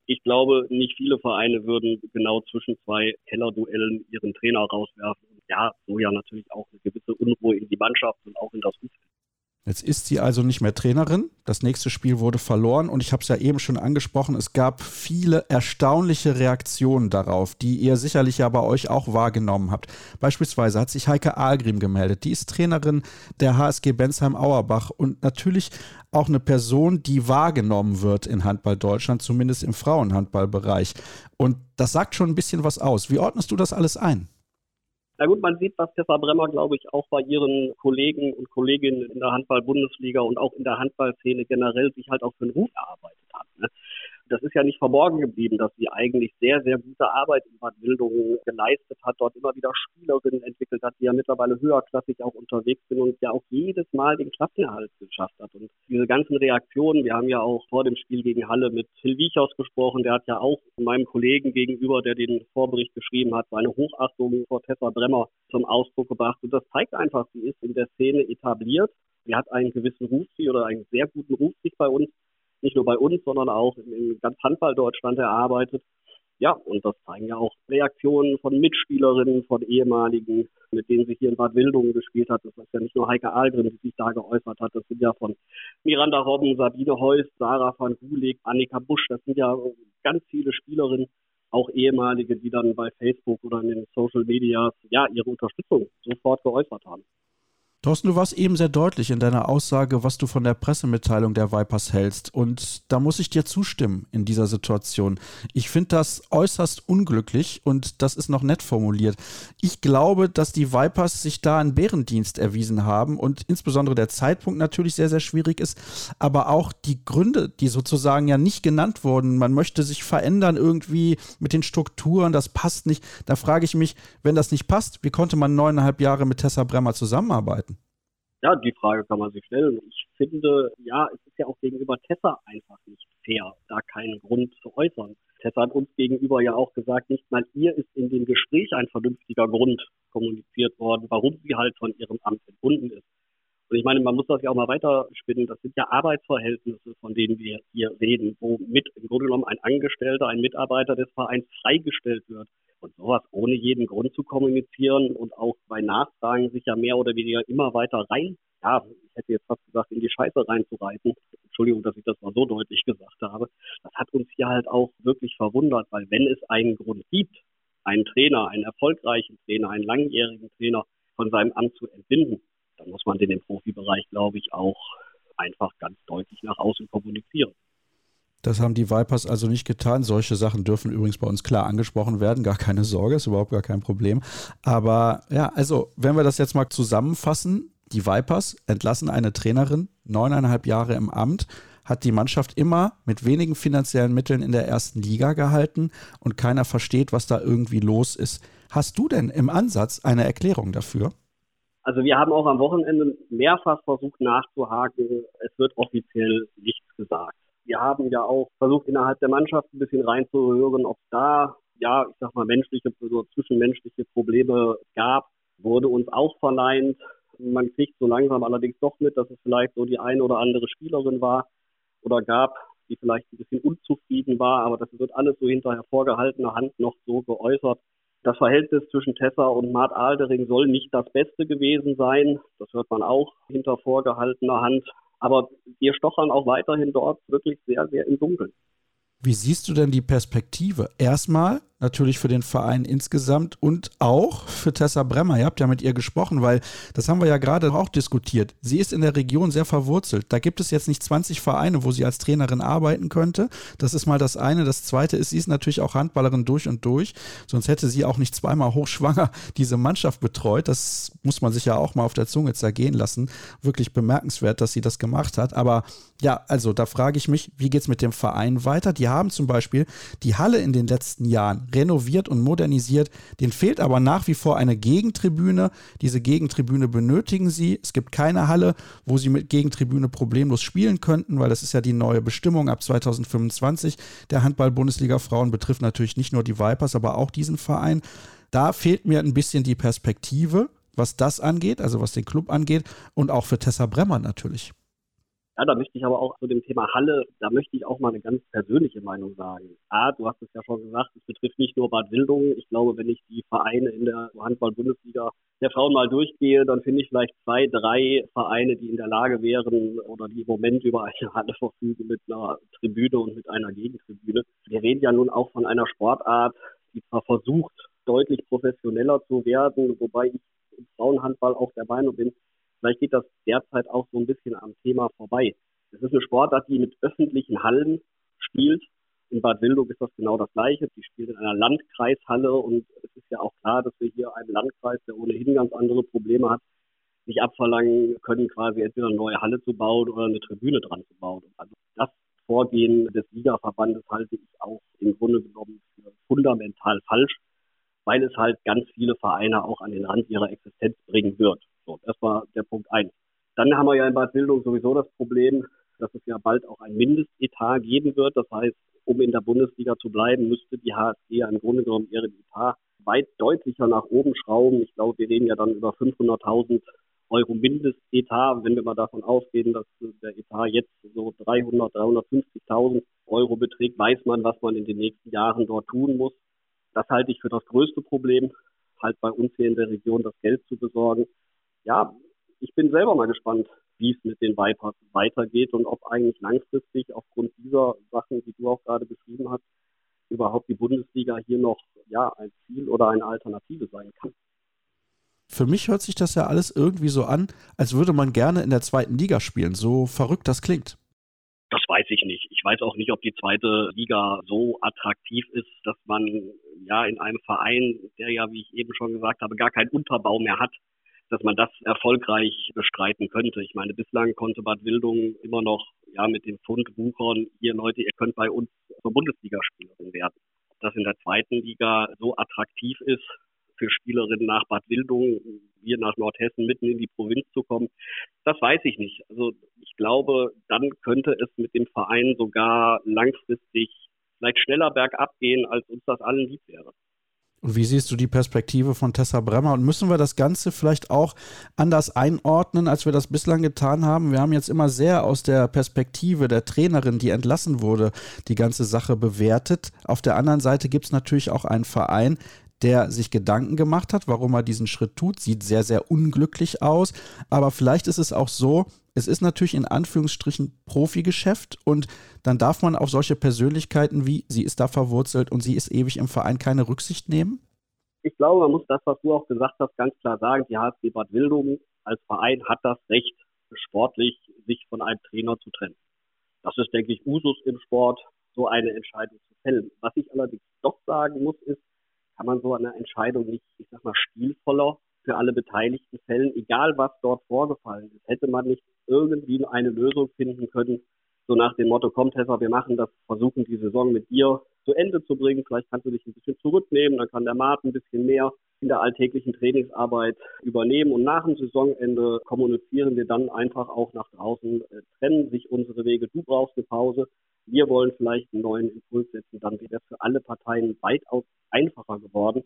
Ich glaube, nicht viele Vereine würden genau zwischen zwei Kellerduellen ihren Trainer rauswerfen. Und ja, so ja natürlich auch eine gewisse Unruhe in die Mannschaft und auch in das Umfeld. Jetzt ist sie also nicht mehr Trainerin. Das nächste Spiel wurde verloren und ich habe es ja eben schon angesprochen. Es gab viele erstaunliche Reaktionen darauf, die ihr sicherlich ja bei euch auch wahrgenommen habt. Beispielsweise hat sich Heike Ahlgrim gemeldet. Die ist Trainerin der HSG Bensheim-Auerbach und natürlich auch eine Person, die wahrgenommen wird in Handball Deutschland, zumindest im Frauenhandballbereich. Und das sagt schon ein bisschen was aus. Wie ordnest du das alles ein? Na gut, man sieht, was Tessa Bremmer, glaube ich, auch bei ihren Kollegen und Kolleginnen in der Handball-Bundesliga und auch in der Handballszene generell sich halt auch für einen Ruf erarbeitet? Das ist ja nicht verborgen geblieben, dass sie eigentlich sehr, sehr gute Arbeit in Bad Wildungen geleistet hat, dort immer wieder Spielerinnen entwickelt hat, die ja mittlerweile höherklassig auch unterwegs sind und ja auch jedes Mal den Klassenerhalt geschafft hat. Und diese ganzen Reaktionen, wir haben ja auch vor dem Spiel gegen Halle mit Phil Wiechhaus gesprochen, der hat ja auch meinem Kollegen gegenüber, der den Vorbericht geschrieben hat, seine Hochachtung vor Tessa Bremmer zum Ausdruck gebracht. Und das zeigt einfach, sie ist in der Szene etabliert. Sie hat einen gewissen Ruf, oder einen sehr guten Ruf sich bei uns nicht nur bei uns, sondern auch in ganz Handball Deutschland erarbeitet. Ja, und das zeigen ja auch Reaktionen von Mitspielerinnen, von ehemaligen, mit denen sie hier in Bad Wildungen gespielt hat. Das ist ja nicht nur Heike Ahlgren, die sich da geäußert hat. Das sind ja von Miranda Robben, Sabine Heust, Sarah van Gulik, Annika Busch. Das sind ja ganz viele Spielerinnen, auch ehemalige, die dann bei Facebook oder in den Social Media ja ihre Unterstützung sofort geäußert haben. Thorsten, du warst eben sehr deutlich in deiner Aussage, was du von der Pressemitteilung der Vipers hältst. Und da muss ich dir zustimmen in dieser Situation. Ich finde das äußerst unglücklich und das ist noch nett formuliert. Ich glaube, dass die Vipers sich da einen Bärendienst erwiesen haben und insbesondere der Zeitpunkt natürlich sehr, sehr schwierig ist, aber auch die Gründe, die sozusagen ja nicht genannt wurden. Man möchte sich verändern irgendwie mit den Strukturen, das passt nicht. Da frage ich mich, wenn das nicht passt, wie konnte man neuneinhalb Jahre mit Tessa Bremmer zusammenarbeiten? Ja, die Frage kann man sich stellen. Ich finde, ja, es ist ja auch gegenüber Tessa einfach nicht fair, da keinen Grund zu äußern. Tessa hat uns gegenüber ja auch gesagt, nicht mal ihr ist in dem Gespräch ein vernünftiger Grund kommuniziert worden, warum sie halt von ihrem Amt entbunden ist. Und ich meine, man muss das ja auch mal weiterspinnen. Das sind ja Arbeitsverhältnisse, von denen wir hier reden, womit im Grunde genommen ein Angestellter, ein Mitarbeiter des Vereins freigestellt wird. Und sowas ohne jeden Grund zu kommunizieren und auch bei Nachfragen sich ja mehr oder weniger immer weiter rein, ja, ich hätte jetzt fast gesagt, in die Scheiße reinzureiten. Entschuldigung, dass ich das mal so deutlich gesagt habe. Das hat uns hier halt auch wirklich verwundert, weil wenn es einen Grund gibt, einen Trainer, einen erfolgreichen Trainer, einen langjährigen Trainer von seinem Amt zu entbinden, dann muss man den im Profibereich, glaube ich, auch einfach ganz deutlich nach außen kommunizieren. Das haben die Vipers also nicht getan. Solche Sachen dürfen übrigens bei uns klar angesprochen werden. Gar keine Sorge, ist überhaupt gar kein Problem. Aber ja, also, wenn wir das jetzt mal zusammenfassen, die Vipers entlassen eine Trainerin, neuneinhalb Jahre im Amt, hat die Mannschaft immer mit wenigen finanziellen Mitteln in der ersten Liga gehalten und keiner versteht, was da irgendwie los ist. Hast du denn im Ansatz eine Erklärung dafür? Also wir haben auch am Wochenende mehrfach versucht nachzuhaken. Es wird offiziell nichts gesagt. Wir haben ja auch versucht, innerhalb der Mannschaft ein bisschen reinzuhören, ob da, ja, ich sag mal, menschliche, so zwischenmenschliche Probleme gab, wurde uns auch verneint. Man kriegt so langsam allerdings doch mit, dass es vielleicht so die eine oder andere Spielerin war oder gab, die vielleicht ein bisschen unzufrieden war, aber das wird alles so hinter hervorgehaltener Hand noch so geäußert. Das Verhältnis zwischen Tessa und Mart Aldering soll nicht das Beste gewesen sein. Das hört man auch hinter vorgehaltener Hand. Aber wir stochern auch weiterhin dort wirklich sehr, sehr im Dunkeln. Wie siehst du denn die Perspektive? Erstmal natürlich für den Verein insgesamt und auch für Tessa Bremmer. Ihr habt ja mit ihr gesprochen, weil das haben wir ja gerade auch diskutiert. Sie ist in der Region sehr verwurzelt. Da gibt es jetzt nicht 20 Vereine, wo sie als Trainerin arbeiten könnte. Das ist mal das eine. Das zweite ist, sie ist natürlich auch Handballerin durch und durch. Sonst hätte sie auch nicht zweimal hochschwanger diese Mannschaft betreut. Das muss man sich ja auch mal auf der Zunge zergehen lassen. Wirklich bemerkenswert, dass sie das gemacht hat. Aber ja, also da frage ich mich, wie geht es mit dem Verein weiter? Die haben zum Beispiel die Halle in den letzten Jahren renoviert und modernisiert. Den fehlt aber nach wie vor eine Gegentribüne. Diese Gegentribüne benötigen sie. Es gibt keine Halle, wo sie mit Gegentribüne problemlos spielen könnten, weil das ist ja die neue Bestimmung ab 2025. Der Handball-Bundesliga Frauen betrifft natürlich nicht nur die Vipers, aber auch diesen Verein. Da fehlt mir ein bisschen die Perspektive, was das angeht, also was den Club angeht und auch für Tessa Bremmer natürlich. Ja, da möchte ich aber auch zu dem Thema Halle, da möchte ich auch mal eine ganz persönliche Meinung sagen. A, du hast es ja schon gesagt, es betrifft nicht nur Bad Wildungen. Ich glaube, wenn ich die Vereine in der Handball-Bundesliga der Frauen mal durchgehe, dann finde ich vielleicht zwei, drei Vereine, die in der Lage wären oder die im Moment über eine Halle verfügen mit einer Tribüne und mit einer Gegentribüne. Wir reden ja nun auch von einer Sportart, die zwar versucht, deutlich professioneller zu werden, wobei ich im Frauenhandball auch der Meinung bin, Vielleicht geht das derzeit auch so ein bisschen am Thema vorbei. Es ist eine Sportart, die mit öffentlichen Hallen spielt. In Bad Wildung ist das genau das Gleiche. Die spielt in einer Landkreishalle und es ist ja auch klar, dass wir hier einen Landkreis, der ohnehin ganz andere Probleme hat, nicht abverlangen können, quasi entweder eine neue Halle zu bauen oder eine Tribüne dran zu bauen. Also das Vorgehen des Ligaverbandes halte ich auch im Grunde genommen für fundamental falsch, weil es halt ganz viele Vereine auch an den Rand ihrer Existenz bringen wird. So, das war der Punkt eins. Dann haben wir ja in Bad Wildung sowieso das Problem, dass es ja bald auch ein Mindestetat geben wird. Das heißt, um in der Bundesliga zu bleiben, müsste die HSG im Grunde genommen ihren Etat weit deutlicher nach oben schrauben. Ich glaube, wir reden ja dann über 500.000 Euro Mindestetat. Wenn wir mal davon ausgehen, dass der Etat jetzt so 300, 350.000 Euro beträgt, weiß man, was man in den nächsten Jahren dort tun muss. Das halte ich für das größte Problem, halt bei uns hier in der Region das Geld zu besorgen ja, ich bin selber mal gespannt, wie es mit den Vipers weitergeht und ob eigentlich langfristig aufgrund dieser Sachen, die du auch gerade beschrieben hast, überhaupt die Bundesliga hier noch ja ein Ziel oder eine Alternative sein kann. Für mich hört sich das ja alles irgendwie so an, als würde man gerne in der zweiten Liga spielen, so verrückt das klingt. Das weiß ich nicht. Ich weiß auch nicht, ob die zweite Liga so attraktiv ist, dass man ja in einem Verein, der ja, wie ich eben schon gesagt habe, gar keinen Unterbau mehr hat, dass man das erfolgreich bestreiten könnte. Ich meine, bislang konnte Bad Wildung immer noch ja mit dem Pfund wuchern, hier Leute, ihr könnt bei uns zur Bundesligaspielerin werden. Ob das in der zweiten Liga so attraktiv ist, für Spielerinnen nach Bad Wildung, hier nach Nordhessen mitten in die Provinz zu kommen, das weiß ich nicht. Also ich glaube, dann könnte es mit dem Verein sogar langfristig vielleicht schneller bergab gehen, als uns das allen lieb wäre. Und wie siehst du die Perspektive von Tessa Bremmer? Und müssen wir das Ganze vielleicht auch anders einordnen, als wir das bislang getan haben? Wir haben jetzt immer sehr aus der Perspektive der Trainerin, die entlassen wurde, die ganze Sache bewertet. Auf der anderen Seite gibt es natürlich auch einen Verein, der sich Gedanken gemacht hat, warum er diesen Schritt tut. Sieht sehr, sehr unglücklich aus. Aber vielleicht ist es auch so, es ist natürlich in Anführungsstrichen Profigeschäft und dann darf man auf solche Persönlichkeiten wie sie ist da verwurzelt und sie ist ewig im Verein keine Rücksicht nehmen? Ich glaube, man muss das, was du auch gesagt hast, ganz klar sagen. Die HSG Bad Wildungen als Verein hat das Recht, sportlich sich von einem Trainer zu trennen. Das ist, denke ich, Usus im Sport, so eine Entscheidung zu fällen. Was ich allerdings doch sagen muss, ist, kann man so eine Entscheidung nicht, ich sag mal, stilvoller für alle beteiligten Fällen, egal was dort vorgefallen ist, hätte man nicht irgendwie eine Lösung finden können, so nach dem Motto, kommt Tessa, wir machen das, versuchen die Saison mit dir zu Ende zu bringen, vielleicht kannst du dich ein bisschen zurücknehmen, dann kann der Martin ein bisschen mehr in der alltäglichen Trainingsarbeit übernehmen und nach dem Saisonende kommunizieren wir dann einfach auch nach draußen, äh, trennen sich unsere Wege, du brauchst eine Pause, wir wollen vielleicht einen neuen Impuls setzen, dann wäre das für alle Parteien weitaus einfacher geworden,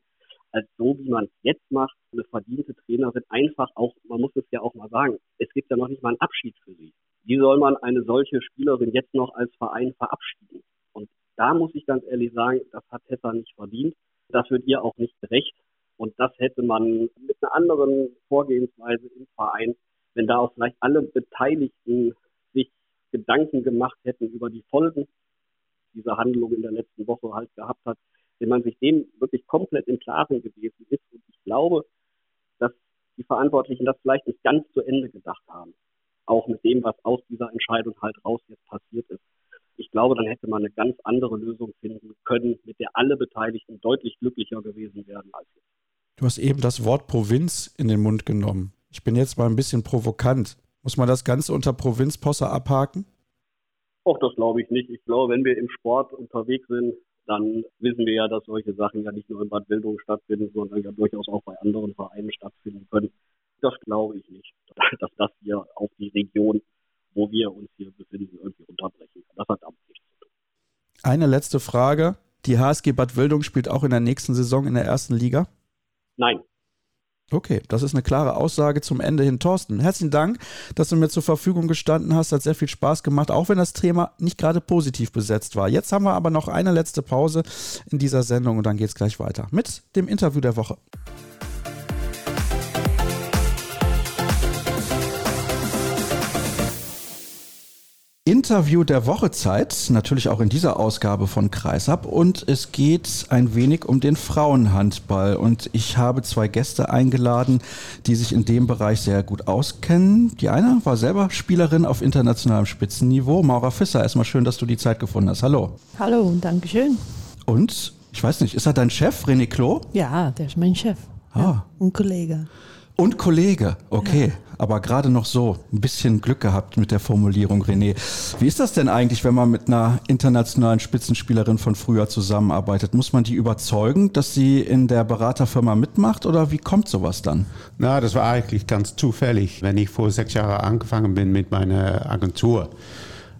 als so, wie man es jetzt macht. Eine verdiente Trainerin einfach auch, man muss es ja auch mal sagen, es gibt ja noch nicht mal einen Abschied für sie. Wie soll man eine solche Spielerin jetzt noch als Verein verabschieden? Und da muss ich ganz ehrlich sagen, das hat Tessa nicht verdient. Das wird ihr auch nicht gerecht. Und das hätte man mit einer anderen Vorgehensweise im Verein, wenn da auch vielleicht alle Beteiligten sich Gedanken gemacht hätten über die Folgen dieser Handlung in der letzten Woche halt gehabt hat, wenn man sich dem wirklich komplett im Klaren gewesen ist. Und ich glaube, dass die Verantwortlichen das vielleicht nicht ganz zu Ende gedacht haben. Auch mit dem, was aus dieser Entscheidung halt raus jetzt passiert ist. Ich glaube, dann hätte man eine ganz andere Lösung finden können, mit der alle Beteiligten deutlich glücklicher gewesen wären als jetzt. Du hast eben das Wort Provinz in den Mund genommen. Ich bin jetzt mal ein bisschen provokant. Muss man das Ganze unter Provinzposse abhaken? Auch das glaube ich nicht. Ich glaube, wenn wir im Sport unterwegs sind, dann wissen wir ja, dass solche Sachen ja nicht nur in Bad Wildung stattfinden, sondern ja durchaus auch bei anderen Vereinen stattfinden können. Das glaube ich nicht, dass das hier auf die Region, wo wir uns hier befinden, irgendwie unterbrechen kann. Das hat damit nichts zu tun. Eine letzte Frage. Die HSG Bad Wildung spielt auch in der nächsten Saison in der ersten Liga? Nein, Okay, das ist eine klare Aussage zum Ende hin. Thorsten, herzlichen Dank, dass du mir zur Verfügung gestanden hast. Hat sehr viel Spaß gemacht, auch wenn das Thema nicht gerade positiv besetzt war. Jetzt haben wir aber noch eine letzte Pause in dieser Sendung und dann geht es gleich weiter mit dem Interview der Woche. Interview der Wochezeit, natürlich auch in dieser Ausgabe von Kreisab und es geht ein wenig um den Frauenhandball und ich habe zwei Gäste eingeladen, die sich in dem Bereich sehr gut auskennen. Die eine war selber Spielerin auf internationalem Spitzenniveau, Maura Fisser. Erstmal schön, dass du die Zeit gefunden hast. Hallo. Hallo, danke schön. Und, ich weiß nicht, ist er dein Chef, René Klo? Ja, der ist mein Chef. Ah. Ja, und Kollege. Und Kollege, okay. Ja. Aber gerade noch so ein bisschen Glück gehabt mit der Formulierung, René. Wie ist das denn eigentlich, wenn man mit einer internationalen Spitzenspielerin von früher zusammenarbeitet? Muss man die überzeugen, dass sie in der Beraterfirma mitmacht oder wie kommt sowas dann? Na, das war eigentlich ganz zufällig. Wenn ich vor sechs Jahren angefangen bin mit meiner Agentur,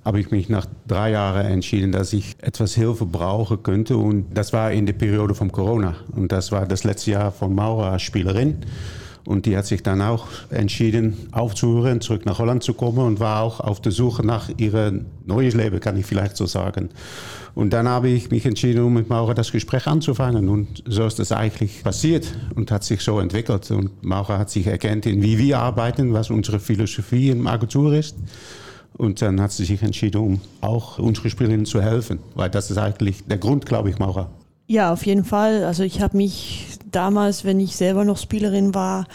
habe ich mich nach drei Jahren entschieden, dass ich etwas Hilfe brauchen könnte. Und das war in der Periode von Corona. Und das war das letzte Jahr von Maura als Spielerin. Und die hat sich dann auch entschieden, aufzuhören, zurück nach Holland zu kommen und war auch auf der Suche nach ihrem neues Leben, kann ich vielleicht so sagen. Und dann habe ich mich entschieden, um mit Maura das Gespräch anzufangen. Und so ist das eigentlich passiert und hat sich so entwickelt. Und Maura hat sich erkannt, in wie wir arbeiten, was unsere Philosophie im Agentur ist. Und dann hat sie sich entschieden, um auch unsere Spielerinnen zu helfen. Weil das ist eigentlich der Grund, glaube ich, Maura. Ja, auf jeden Fall. Also ich habe mich damals, wenn ich selber noch Spielerin war,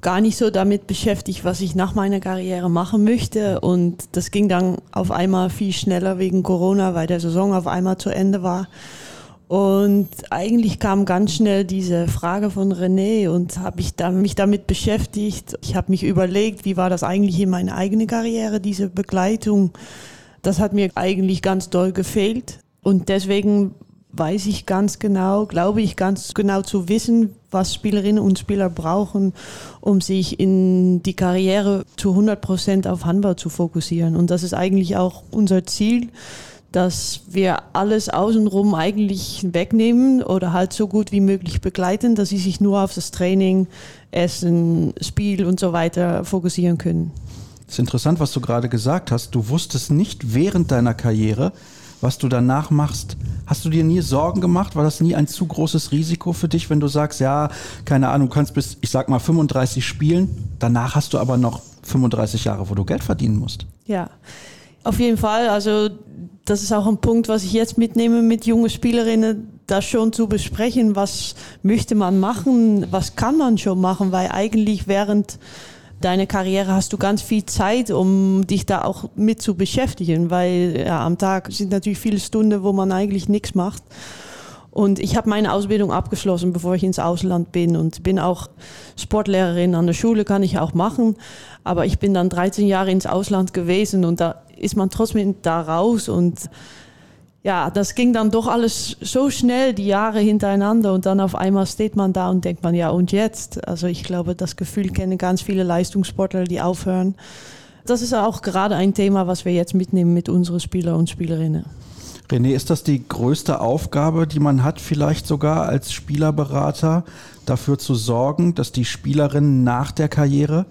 gar nicht so damit beschäftigt, was ich nach meiner Karriere machen möchte. Und das ging dann auf einmal viel schneller wegen Corona, weil der Saison auf einmal zu Ende war. Und eigentlich kam ganz schnell diese Frage von René und habe ich da, mich damit beschäftigt. Ich habe mich überlegt, wie war das eigentlich in meiner eigenen Karriere, diese Begleitung. Das hat mir eigentlich ganz doll gefehlt. Und deswegen weiß ich ganz genau, glaube ich ganz genau zu wissen, was Spielerinnen und Spieler brauchen, um sich in die Karriere zu 100 Prozent auf Handball zu fokussieren. Und das ist eigentlich auch unser Ziel, dass wir alles außenrum eigentlich wegnehmen oder halt so gut wie möglich begleiten, dass sie sich nur auf das Training, Essen, Spiel und so weiter fokussieren können. Es ist interessant, was du gerade gesagt hast. Du wusstest nicht während deiner Karriere, was du danach machst. Hast du dir nie Sorgen gemacht? War das nie ein zu großes Risiko für dich, wenn du sagst, ja, keine Ahnung, du kannst bis, ich sag mal, 35 spielen, danach hast du aber noch 35 Jahre, wo du Geld verdienen musst? Ja, auf jeden Fall. Also das ist auch ein Punkt, was ich jetzt mitnehme mit jungen Spielerinnen, das schon zu besprechen, was möchte man machen, was kann man schon machen, weil eigentlich während deine Karriere hast du ganz viel Zeit, um dich da auch mit zu beschäftigen, weil ja, am Tag sind natürlich viele Stunden, wo man eigentlich nichts macht. Und ich habe meine Ausbildung abgeschlossen, bevor ich ins Ausland bin und bin auch Sportlehrerin an der Schule, kann ich auch machen. Aber ich bin dann 13 Jahre ins Ausland gewesen und da ist man trotzdem da raus und ja, das ging dann doch alles so schnell, die Jahre hintereinander und dann auf einmal steht man da und denkt man, ja und jetzt? Also ich glaube, das Gefühl kennen ganz viele Leistungssportler, die aufhören. Das ist auch gerade ein Thema, was wir jetzt mitnehmen mit unseren Spieler und Spielerinnen. René, ist das die größte Aufgabe, die man hat, vielleicht sogar als Spielerberater, dafür zu sorgen, dass die Spielerinnen nach der Karriere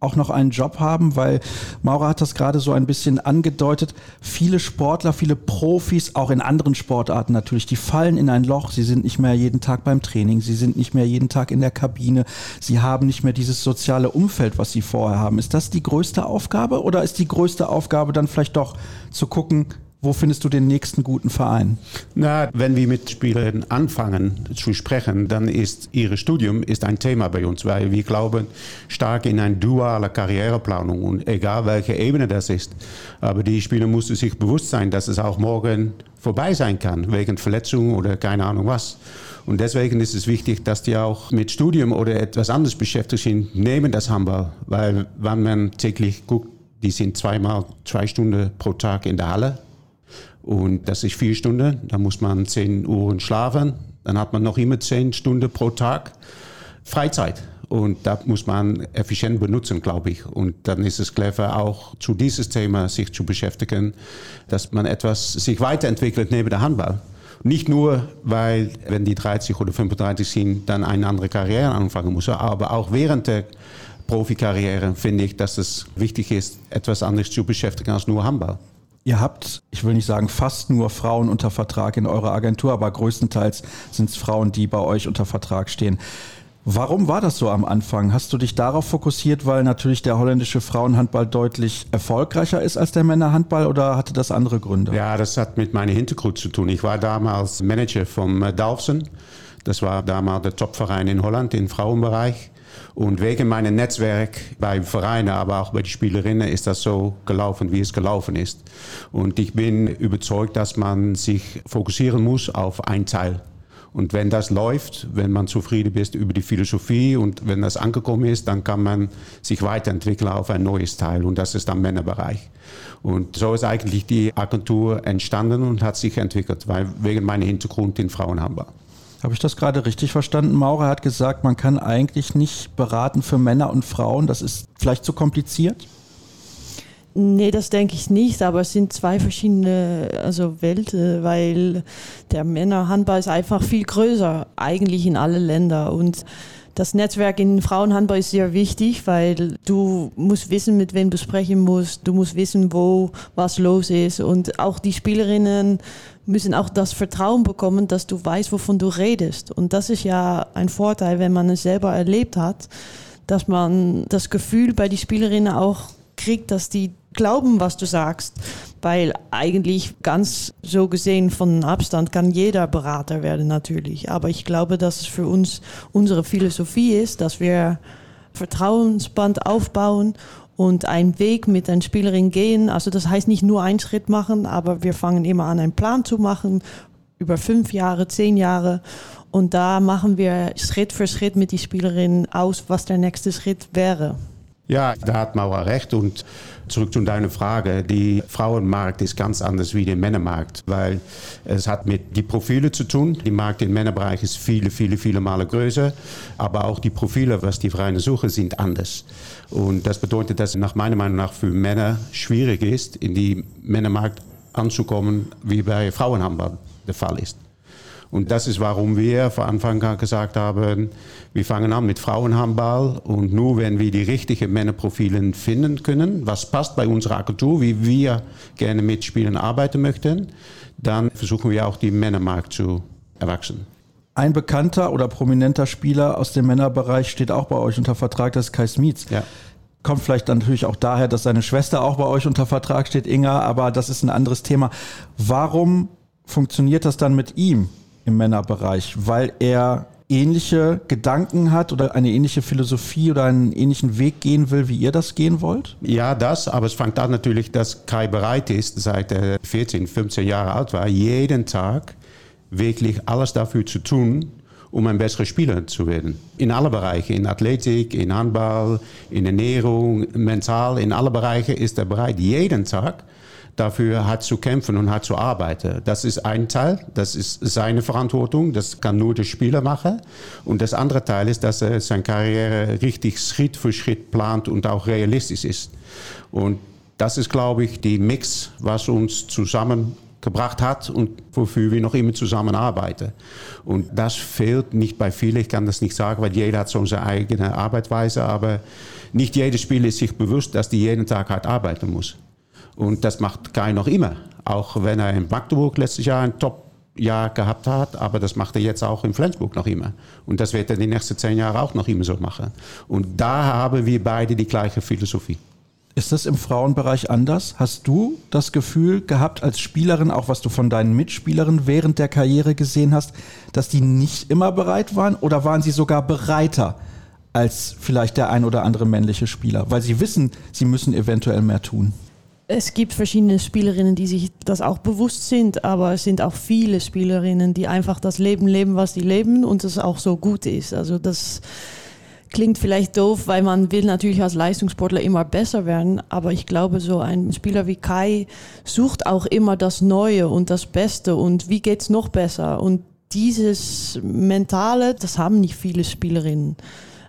auch noch einen Job haben, weil Maura hat das gerade so ein bisschen angedeutet. Viele Sportler, viele Profis, auch in anderen Sportarten natürlich, die fallen in ein Loch. Sie sind nicht mehr jeden Tag beim Training, sie sind nicht mehr jeden Tag in der Kabine, sie haben nicht mehr dieses soziale Umfeld, was sie vorher haben. Ist das die größte Aufgabe oder ist die größte Aufgabe dann vielleicht doch zu gucken, wo findest du den nächsten guten Verein? Na, wenn wir mit Spielern anfangen zu sprechen, dann ist ihr Studium ist ein Thema bei uns, weil wir glauben stark in eine duale Karriereplanung und egal welche Ebene das ist. Aber die Spieler müssen sich bewusst sein, dass es auch morgen vorbei sein kann, wegen Verletzung oder keine Ahnung was. Und deswegen ist es wichtig, dass die auch mit Studium oder etwas anderes beschäftigt sind, neben das Handball. Weil wenn man täglich guckt, die sind zweimal zwei Stunden pro Tag in der Halle und das ist vier Stunden. Da muss man zehn Uhr schlafen. Dann hat man noch immer zehn Stunden pro Tag Freizeit. Und da muss man effizient benutzen, glaube ich. Und dann ist es clever, auch zu dieses Thema sich zu beschäftigen, dass man etwas sich weiterentwickelt neben der Handball. Nicht nur, weil, wenn die 30 oder 35 sind, dann eine andere Karriere anfangen muss, aber auch während der Profikarriere finde ich, dass es wichtig ist, etwas anderes zu beschäftigen als nur Handball. Ihr habt, ich will nicht sagen fast nur Frauen unter Vertrag in eurer Agentur, aber größtenteils sind es Frauen, die bei euch unter Vertrag stehen. Warum war das so am Anfang? Hast du dich darauf fokussiert, weil natürlich der holländische Frauenhandball deutlich erfolgreicher ist als der Männerhandball oder hatte das andere Gründe? Ja, das hat mit meinem Hintergrund zu tun. Ich war damals Manager vom Dalfsen. Das war damals der Topverein in Holland im Frauenbereich. Und wegen meinem Netzwerk bei Vereinen, aber auch bei den Spielerinnen ist das so gelaufen, wie es gelaufen ist. Und ich bin überzeugt, dass man sich fokussieren muss auf ein Teil. Und wenn das läuft, wenn man zufrieden ist über die Philosophie und wenn das angekommen ist, dann kann man sich weiterentwickeln auf ein neues Teil. Und das ist dann Männerbereich. Und so ist eigentlich die Agentur entstanden und hat sich entwickelt, weil wegen meinem Hintergrund in Frauenhandball. Habe ich das gerade richtig verstanden? Maurer hat gesagt, man kann eigentlich nicht beraten für Männer und Frauen. Das ist vielleicht zu kompliziert? Nee, das denke ich nicht, aber es sind zwei verschiedene also Welten, weil der Männerhandball ist einfach viel größer, eigentlich in alle Länder. Und das Netzwerk in Frauenhandball ist sehr wichtig, weil du musst wissen, mit wem du sprechen musst, du musst wissen, wo was los ist. Und auch die Spielerinnen müssen auch das Vertrauen bekommen, dass du weißt, wovon du redest. Und das ist ja ein Vorteil, wenn man es selber erlebt hat, dass man das Gefühl bei den Spielerinnen auch kriegt, dass die glauben, was du sagst. Weil eigentlich ganz so gesehen von Abstand kann jeder Berater werden natürlich. Aber ich glaube, dass es für uns unsere Philosophie ist, dass wir Vertrauensband aufbauen und einen Weg mit einer Spielerin gehen. Also das heißt nicht nur einen Schritt machen, aber wir fangen immer an, einen Plan zu machen über fünf Jahre, zehn Jahre. Und da machen wir Schritt für Schritt mit die Spielerin aus, was der nächste Schritt wäre. Ja, da hat Mauer recht. Und zurück zu deiner Frage. Die Frauenmarkt ist ganz anders wie der Männermarkt, weil es hat mit die Profile zu tun. Die Markt im Männerbereich ist viele, viele, viele Male größer. Aber auch die Profile, was die Vereine suchen, sind anders. Und das bedeutet, dass es nach meiner Meinung nach für Männer schwierig ist, in die Männermarkt anzukommen, wie bei Frauenhandball der Fall ist. Und das ist, warum wir von Anfang an gesagt haben, wir fangen an mit Frauenhandball und nur wenn wir die richtigen Männerprofile finden können, was passt bei unserer Agentur, wie wir gerne mit Spielen arbeiten möchten, dann versuchen wir auch die Männermarkt zu erwachsen. Ein bekannter oder prominenter Spieler aus dem Männerbereich steht auch bei euch unter Vertrag, das ist Kai Smietz. Ja kommt vielleicht natürlich auch daher, dass seine Schwester auch bei euch unter Vertrag steht, Inga, aber das ist ein anderes Thema. Warum funktioniert das dann mit ihm? Im Männerbereich, weil er ähnliche Gedanken hat oder eine ähnliche Philosophie oder einen ähnlichen Weg gehen will, wie ihr das gehen wollt? Ja, das, aber es fängt an natürlich, dass Kai bereit ist, seit er 14, 15 Jahre alt war, jeden Tag wirklich alles dafür zu tun, um ein besserer Spieler zu werden. In alle Bereiche, in Athletik, in Handball, in Ernährung, mental, in alle Bereiche ist er bereit, jeden Tag dafür hat zu kämpfen und hat zu arbeiten. Das ist ein Teil, das ist seine Verantwortung, das kann nur der Spieler machen. Und das andere Teil ist, dass er seine Karriere richtig Schritt für Schritt plant und auch realistisch ist. Und das ist, glaube ich, die Mix, was uns zusammengebracht hat und wofür wir noch immer zusammenarbeiten. Und das fehlt nicht bei vielen, ich kann das nicht sagen, weil jeder hat so seine eigene Arbeitsweise, aber nicht jeder Spieler ist sich bewusst, dass die jeden Tag hart arbeiten muss. Und das macht Kai noch immer. Auch wenn er in Magdeburg letztes Jahr ein Top-Jahr gehabt hat, aber das macht er jetzt auch in Flensburg noch immer. Und das wird er die nächsten zehn Jahre auch noch immer so machen. Und da haben wir beide die gleiche Philosophie. Ist das im Frauenbereich anders? Hast du das Gefühl gehabt als Spielerin, auch was du von deinen Mitspielerinnen während der Karriere gesehen hast, dass die nicht immer bereit waren oder waren sie sogar bereiter als vielleicht der ein oder andere männliche Spieler, weil sie wissen, sie müssen eventuell mehr tun? Es gibt verschiedene Spielerinnen, die sich das auch bewusst sind, aber es sind auch viele Spielerinnen, die einfach das Leben leben, was sie leben und es auch so gut ist. Also das klingt vielleicht doof, weil man will natürlich als Leistungssportler immer besser werden, aber ich glaube, so ein Spieler wie Kai sucht auch immer das Neue und das Beste und wie geht's noch besser und dieses Mentale, das haben nicht viele Spielerinnen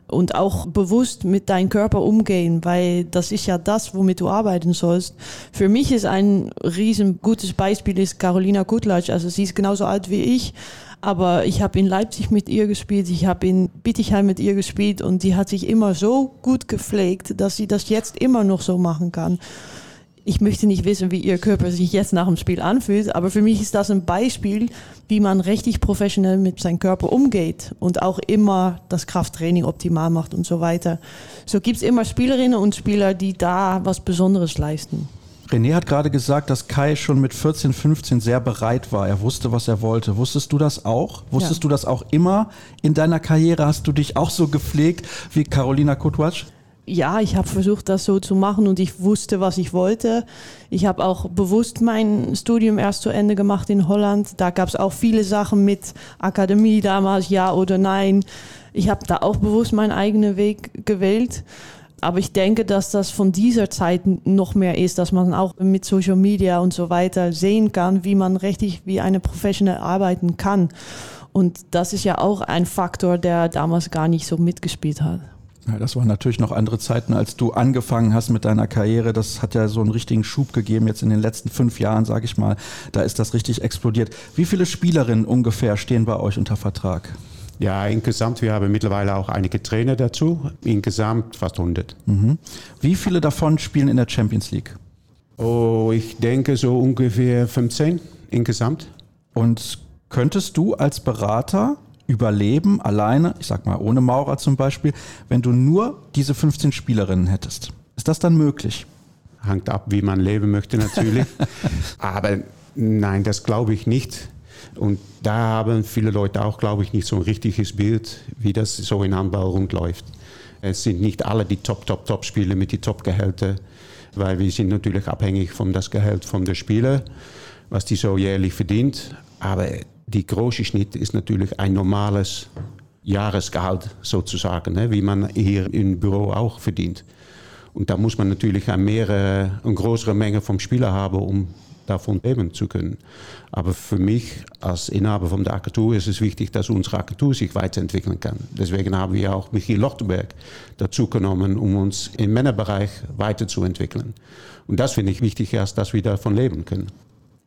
und auch bewusst mit deinem Körper umgehen, weil das ist ja das, womit du arbeiten sollst. Für mich ist ein riesen gutes Beispiel ist Carolina Kutlatsch. Also sie ist genauso alt wie ich, aber ich habe in Leipzig mit ihr gespielt, ich habe in Bittigheim mit ihr gespielt und die hat sich immer so gut gepflegt, dass sie das jetzt immer noch so machen kann ich möchte nicht wissen, wie ihr Körper sich jetzt nach dem Spiel anfühlt, aber für mich ist das ein Beispiel, wie man richtig professionell mit seinem Körper umgeht und auch immer das Krafttraining optimal macht und so weiter. So gibt es immer Spielerinnen und Spieler, die da was Besonderes leisten. René hat gerade gesagt, dass Kai schon mit 14, 15 sehr bereit war. Er wusste, was er wollte. Wusstest du das auch? Wusstest ja. du das auch immer in deiner Karriere? Hast du dich auch so gepflegt wie Carolina Kutwatsch? Ja, ich habe versucht, das so zu machen und ich wusste, was ich wollte. Ich habe auch bewusst mein Studium erst zu Ende gemacht in Holland. Da gab es auch viele Sachen mit Akademie damals, ja oder nein. Ich habe da auch bewusst meinen eigenen Weg gewählt. Aber ich denke, dass das von dieser Zeit noch mehr ist, dass man auch mit Social Media und so weiter sehen kann, wie man richtig wie eine Professional arbeiten kann. Und das ist ja auch ein Faktor, der damals gar nicht so mitgespielt hat. Ja, das waren natürlich noch andere Zeiten, als du angefangen hast mit deiner Karriere. Das hat ja so einen richtigen Schub gegeben, jetzt in den letzten fünf Jahren, sage ich mal. Da ist das richtig explodiert. Wie viele Spielerinnen ungefähr stehen bei euch unter Vertrag? Ja, insgesamt, wir haben mittlerweile auch einige Trainer dazu. Insgesamt fast 100. Mhm. Wie viele davon spielen in der Champions League? Oh, ich denke so ungefähr 15 insgesamt. Und könntest du als Berater überleben, alleine, ich sag mal ohne Maurer zum Beispiel, wenn du nur diese 15 Spielerinnen hättest? Ist das dann möglich? Hängt ab, wie man leben möchte natürlich. Aber nein, das glaube ich nicht. Und da haben viele Leute auch, glaube ich, nicht so ein richtiges Bild, wie das so in Handball rund läuft. Es sind nicht alle die Top, Top, Top-Spieler mit den Top-Gehältern, weil wir sind natürlich abhängig von das Gehalt von der Spieler, was die so jährlich verdient. Aber die große Schnitt ist natürlich ein normales Jahresgehalt sozusagen, ne, wie man hier im Büro auch verdient. Und da muss man natürlich eine, mehr, eine größere Menge vom Spieler haben, um davon leben zu können. Aber für mich als Inhaber von der Agentur ist es wichtig, dass unsere Agentur sich weiterentwickeln kann. Deswegen haben wir auch Michiel Lochtenberg dazu genommen, um uns im Männerbereich weiterzuentwickeln. Und das finde ich wichtiger, als dass wir davon leben können.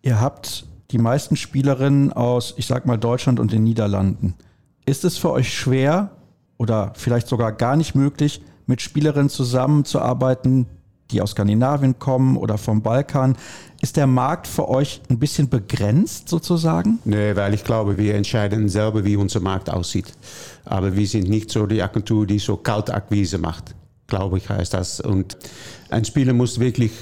Ihr habt die meisten Spielerinnen aus, ich sag mal, Deutschland und den Niederlanden. Ist es für euch schwer oder vielleicht sogar gar nicht möglich, mit Spielerinnen zusammenzuarbeiten, die aus Skandinavien kommen oder vom Balkan? Ist der Markt für euch ein bisschen begrenzt sozusagen? Nee, weil ich glaube, wir entscheiden selber, wie unser Markt aussieht. Aber wir sind nicht so die Agentur, die so Kaltakquise macht, glaube ich, heißt das. Und ein Spieler muss wirklich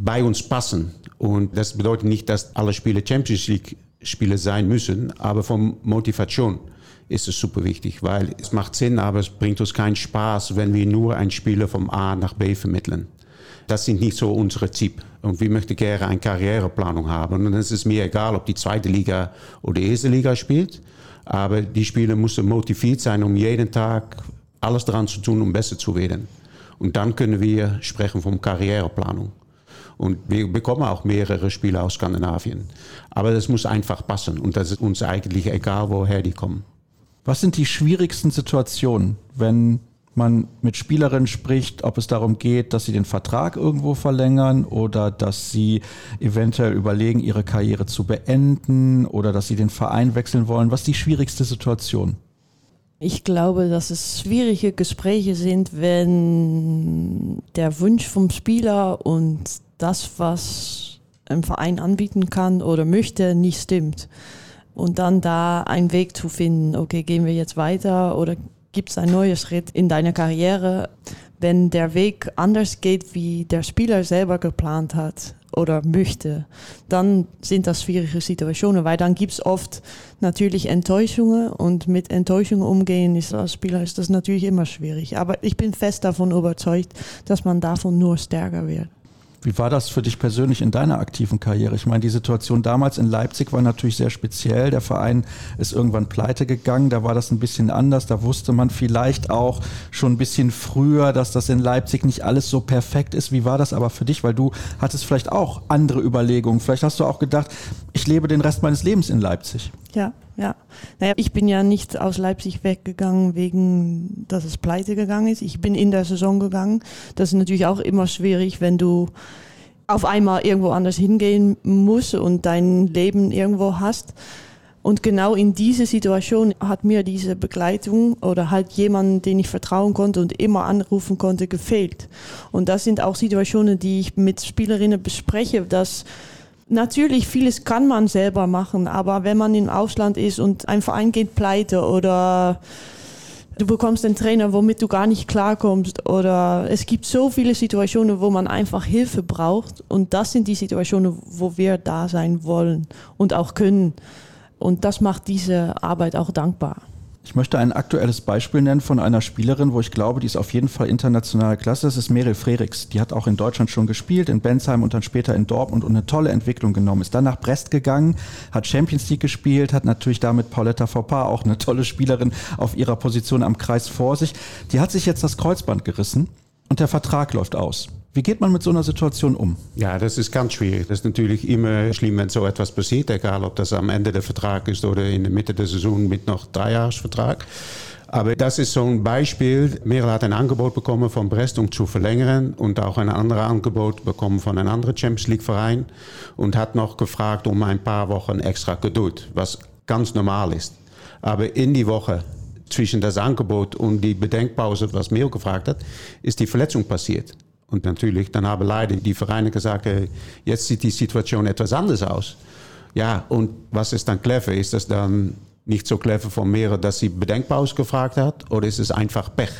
bei uns passen. Und das bedeutet nicht, dass alle Spiele Champions League Spiele sein müssen, aber von Motivation ist es super wichtig, weil es macht Sinn, aber es bringt uns keinen Spaß, wenn wir nur einen Spieler vom A nach B vermitteln. Das sind nicht so unsere Ziele. Und wir möchten gerne eine Karriereplanung haben. Und es ist mir egal, ob die zweite Liga oder die erste Liga spielt. Aber die Spieler müssen motiviert sein, um jeden Tag alles daran zu tun, um besser zu werden. Und dann können wir sprechen von Karriereplanung. Und wir bekommen auch mehrere Spieler aus Skandinavien. Aber das muss einfach passen und das ist uns eigentlich egal, woher die kommen. Was sind die schwierigsten Situationen, wenn man mit Spielerinnen spricht, ob es darum geht, dass sie den Vertrag irgendwo verlängern oder dass sie eventuell überlegen, ihre Karriere zu beenden oder dass sie den Verein wechseln wollen. Was ist die schwierigste Situation? Ich glaube, dass es schwierige Gespräche sind, wenn der Wunsch vom Spieler und das, was ein Verein anbieten kann oder möchte, nicht stimmt. Und dann da einen Weg zu finden, okay, gehen wir jetzt weiter oder gibt es einen neuen Schritt in deiner Karriere, wenn der Weg anders geht, wie der Spieler selber geplant hat oder möchte, dann sind das schwierige Situationen, weil dann gibt es oft natürlich Enttäuschungen und mit Enttäuschungen umgehen ist als Spieler ist das natürlich immer schwierig. Aber ich bin fest davon überzeugt, dass man davon nur stärker wird. Wie war das für dich persönlich in deiner aktiven Karriere? Ich meine, die Situation damals in Leipzig war natürlich sehr speziell. Der Verein ist irgendwann pleite gegangen. Da war das ein bisschen anders. Da wusste man vielleicht auch schon ein bisschen früher, dass das in Leipzig nicht alles so perfekt ist. Wie war das aber für dich? Weil du hattest vielleicht auch andere Überlegungen. Vielleicht hast du auch gedacht, ich lebe den Rest meines Lebens in Leipzig. Ja, ja. Naja, ich bin ja nicht aus Leipzig weggegangen, wegen, dass es pleite gegangen ist. Ich bin in der Saison gegangen. Das ist natürlich auch immer schwierig, wenn du auf einmal irgendwo anders hingehen musst und dein Leben irgendwo hast. Und genau in diese Situation hat mir diese Begleitung oder halt jemand, den ich vertrauen konnte und immer anrufen konnte, gefehlt. Und das sind auch Situationen, die ich mit Spielerinnen bespreche, dass Natürlich, vieles kann man selber machen, aber wenn man im Ausland ist und ein Verein geht pleite oder du bekommst einen Trainer, womit du gar nicht klarkommst oder es gibt so viele Situationen, wo man einfach Hilfe braucht und das sind die Situationen, wo wir da sein wollen und auch können und das macht diese Arbeit auch dankbar. Ich möchte ein aktuelles Beispiel nennen von einer Spielerin, wo ich glaube, die ist auf jeden Fall internationale Klasse. Das ist Meryl Frerichs. Die hat auch in Deutschland schon gespielt, in Bensheim und dann später in Dortmund und eine tolle Entwicklung genommen. Ist dann nach Brest gegangen, hat Champions League gespielt, hat natürlich damit Pauletta Foppa, auch eine tolle Spielerin auf ihrer Position am Kreis vor sich. Die hat sich jetzt das Kreuzband gerissen und der Vertrag läuft aus. Wie geht man mit so einer Situation um? Ja, das ist ganz schwierig. Das ist natürlich immer schlimm, wenn so etwas passiert, egal ob das am Ende der Vertrag ist oder in der Mitte der Saison mit noch Dreijahresvertrag. Aber das ist so ein Beispiel. Merel hat ein Angebot bekommen von Brest, um zu verlängern und auch ein anderes Angebot bekommen von einem anderen Champions League Verein und hat noch gefragt um ein paar Wochen extra Geduld, was ganz normal ist. Aber in die Woche zwischen das Angebot und die Bedenkpause, was Merel gefragt hat, ist die Verletzung passiert. Und natürlich, dann haben leider die Vereine gesagt, jetzt sieht die Situation etwas anders aus. Ja, und was ist dann clever? Ist das dann nicht so clever von mir, dass sie Bedenkpause gefragt hat, oder ist es einfach Pech?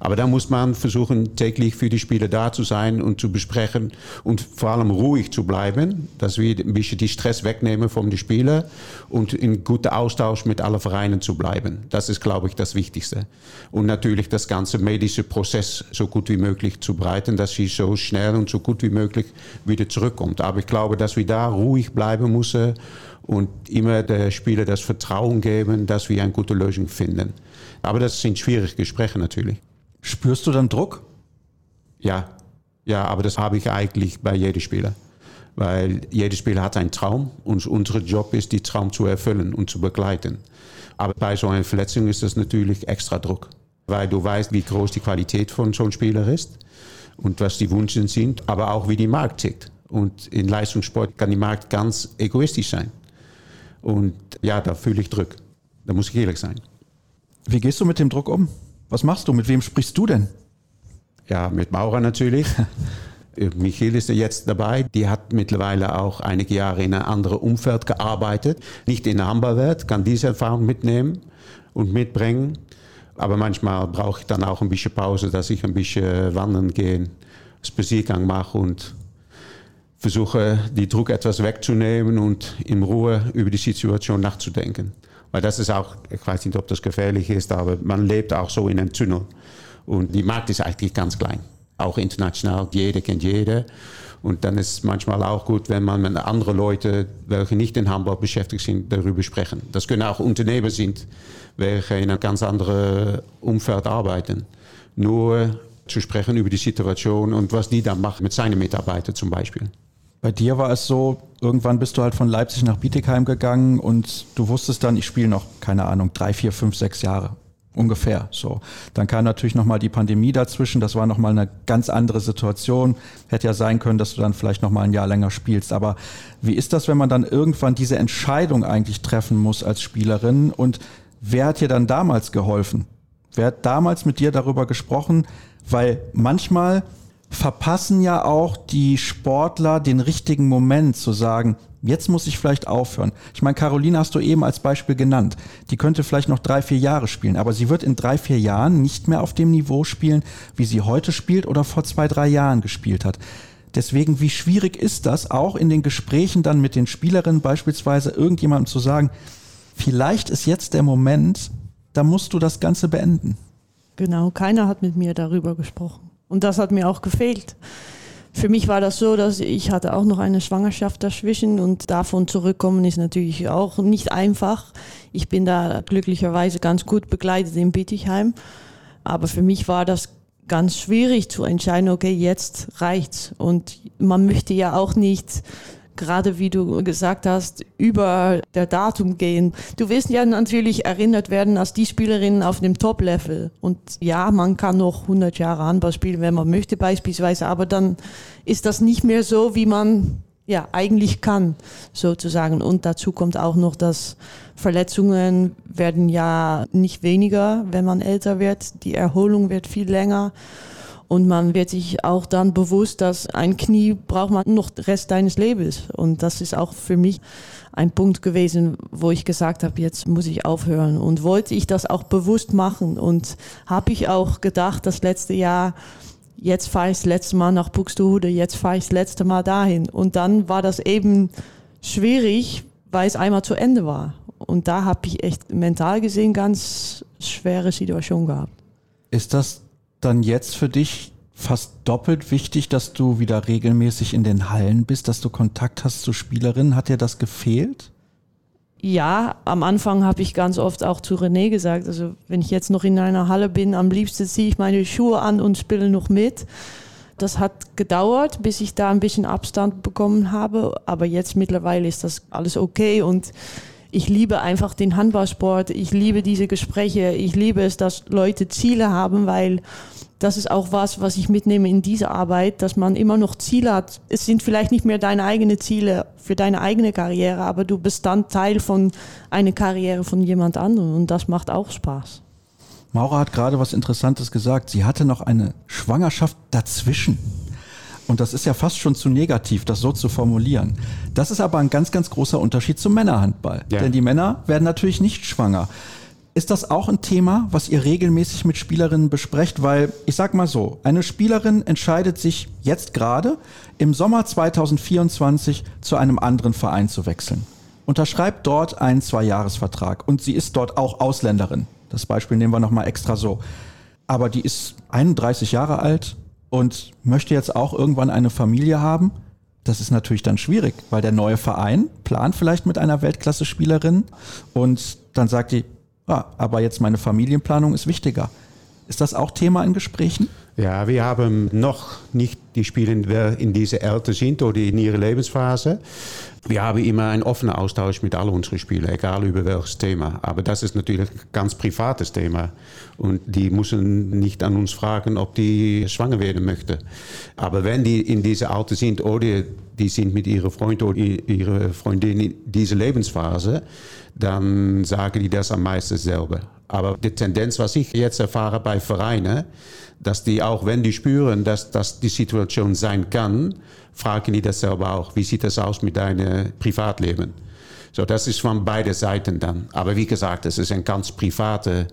Aber da muss man versuchen, täglich für die Spieler da zu sein und zu besprechen und vor allem ruhig zu bleiben, dass wir ein bisschen die Stress wegnehmen von den Spielern und in guter Austausch mit allen Vereinen zu bleiben. Das ist, glaube ich, das Wichtigste. Und natürlich das ganze medische Prozess so gut wie möglich zu breiten, dass sie so schnell und so gut wie möglich wieder zurückkommt. Aber ich glaube, dass wir da ruhig bleiben müssen und immer der Spieler das Vertrauen geben, dass wir eine gute Lösung finden. Aber das sind schwierige Gespräche natürlich. Spürst du dann Druck? Ja, ja, aber das habe ich eigentlich bei jedem Spieler. Weil jeder Spieler hat einen Traum und unser Job ist, die Traum zu erfüllen und zu begleiten. Aber bei so einer Verletzung ist das natürlich extra Druck. Weil du weißt, wie groß die Qualität von so einem Spieler ist und was die Wünsche sind, aber auch wie die Markt tickt. Und in Leistungssport kann die Markt ganz egoistisch sein. Und ja, da fühle ich Druck. Da muss ich ehrlich sein. Wie gehst du mit dem Druck um? Was machst du? Mit wem sprichst du denn? Ja, mit Maurer natürlich. Michael ist jetzt dabei. Die hat mittlerweile auch einige Jahre in einem anderen Umfeld gearbeitet. Nicht in der Hamburg, kann diese Erfahrung mitnehmen und mitbringen. Aber manchmal brauche ich dann auch ein bisschen Pause, dass ich ein bisschen wandern gehe, Spaziergang mache und versuche, die Druck etwas wegzunehmen und in Ruhe über die Situation nachzudenken. Weil das ist auch, ich weiß nicht, ob das gefährlich ist, aber man lebt auch so in einem Tunnel. Und die Markt ist eigentlich ganz klein. Auch international, jeder kennt jeder. Und dann ist es manchmal auch gut, wenn man mit anderen Leuten, welche nicht in Hamburg beschäftigt sind, darüber sprechen. Das können auch Unternehmer sein, welche in einem ganz anderen Umfeld arbeiten. Nur zu sprechen über die Situation und was die dann machen mit seinen Mitarbeitern zum Beispiel. Bei dir war es so, irgendwann bist du halt von Leipzig nach Bietigheim gegangen und du wusstest dann, ich spiele noch, keine Ahnung, drei, vier, fünf, sechs Jahre. Ungefähr so. Dann kam natürlich nochmal die Pandemie dazwischen. Das war nochmal eine ganz andere Situation. Hätte ja sein können, dass du dann vielleicht nochmal ein Jahr länger spielst. Aber wie ist das, wenn man dann irgendwann diese Entscheidung eigentlich treffen muss als Spielerin? Und wer hat dir dann damals geholfen? Wer hat damals mit dir darüber gesprochen? Weil manchmal verpassen ja auch die Sportler den richtigen Moment zu sagen, jetzt muss ich vielleicht aufhören. Ich meine, Caroline hast du eben als Beispiel genannt. Die könnte vielleicht noch drei, vier Jahre spielen, aber sie wird in drei, vier Jahren nicht mehr auf dem Niveau spielen, wie sie heute spielt oder vor zwei, drei Jahren gespielt hat. Deswegen, wie schwierig ist das, auch in den Gesprächen dann mit den Spielerinnen beispielsweise irgendjemandem zu sagen, vielleicht ist jetzt der Moment, da musst du das Ganze beenden. Genau, keiner hat mit mir darüber gesprochen. Und das hat mir auch gefehlt. Für mich war das so, dass ich hatte auch noch eine Schwangerschaft dazwischen und davon zurückkommen ist natürlich auch nicht einfach. Ich bin da glücklicherweise ganz gut begleitet in Bittigheim. Aber für mich war das ganz schwierig zu entscheiden, okay, jetzt reicht's. Und man möchte ja auch nicht gerade wie du gesagt hast, über der Datum gehen. Du wirst ja natürlich erinnert werden als die Spielerin auf dem Top-Level. Und ja, man kann noch 100 Jahre Handball spielen, wenn man möchte beispielsweise, aber dann ist das nicht mehr so, wie man ja eigentlich kann, sozusagen. Und dazu kommt auch noch, dass Verletzungen werden ja nicht weniger, wenn man älter wird. Die Erholung wird viel länger. Und man wird sich auch dann bewusst, dass ein Knie braucht man noch den Rest deines Lebens. Und das ist auch für mich ein Punkt gewesen, wo ich gesagt habe, jetzt muss ich aufhören. Und wollte ich das auch bewusst machen. Und habe ich auch gedacht, das letzte Jahr, jetzt fahre ich das letzte Mal nach Buxtehude, jetzt fahre ich das letzte Mal dahin. Und dann war das eben schwierig, weil es einmal zu Ende war. Und da habe ich echt mental gesehen ganz schwere Situation gehabt. Ist das dann jetzt für dich fast doppelt wichtig, dass du wieder regelmäßig in den Hallen bist, dass du Kontakt hast zu Spielerinnen. Hat dir das gefehlt? Ja, am Anfang habe ich ganz oft auch zu René gesagt, also wenn ich jetzt noch in einer Halle bin, am liebsten ziehe ich meine Schuhe an und spiele noch mit. Das hat gedauert, bis ich da ein bisschen Abstand bekommen habe, aber jetzt mittlerweile ist das alles okay und ich liebe einfach den Handballsport, ich liebe diese Gespräche, ich liebe es, dass Leute Ziele haben, weil das ist auch was, was ich mitnehme in diese Arbeit, dass man immer noch Ziele hat. Es sind vielleicht nicht mehr deine eigenen Ziele für deine eigene Karriere, aber du bist dann Teil von einer Karriere von jemand anderem und das macht auch Spaß. Maura hat gerade was Interessantes gesagt. Sie hatte noch eine Schwangerschaft dazwischen. Und das ist ja fast schon zu negativ, das so zu formulieren. Das ist aber ein ganz, ganz großer Unterschied zum Männerhandball. Ja. Denn die Männer werden natürlich nicht schwanger. Ist das auch ein Thema, was ihr regelmäßig mit Spielerinnen besprecht? Weil ich sag mal so, eine Spielerin entscheidet sich jetzt gerade im Sommer 2024 zu einem anderen Verein zu wechseln. Unterschreibt dort einen Zweijahresvertrag und sie ist dort auch Ausländerin. Das Beispiel nehmen wir nochmal extra so. Aber die ist 31 Jahre alt, und möchte jetzt auch irgendwann eine Familie haben, das ist natürlich dann schwierig, weil der neue Verein plant vielleicht mit einer Weltklasse-Spielerin und dann sagt die, ah, aber jetzt meine Familienplanung ist wichtiger. Ist das auch Thema in Gesprächen? Ja, wir haben noch nicht die Spieler, die in dieser Alter sind oder in ihrer Lebensphase. Wir haben immer einen offenen Austausch mit all unseren Spielern, egal über welches Thema. Aber das ist natürlich ein ganz privates Thema. Und die müssen nicht an uns fragen, ob die schwanger werden möchten. Aber wenn die in dieser Alter sind oder die sind mit ihrem Freund oder ihrer Freundin in dieser Lebensphase, dann sagen die das am meisten selber. Aber die Tendenz, was ich jetzt erfahre bei Vereinen, dass die auch, wenn die spüren, dass das die Situation sein kann, fragen die das selber auch. Wie sieht das aus mit deinem Privatleben? So, das ist von beiden Seiten dann. Aber wie gesagt, es ist eine ganz private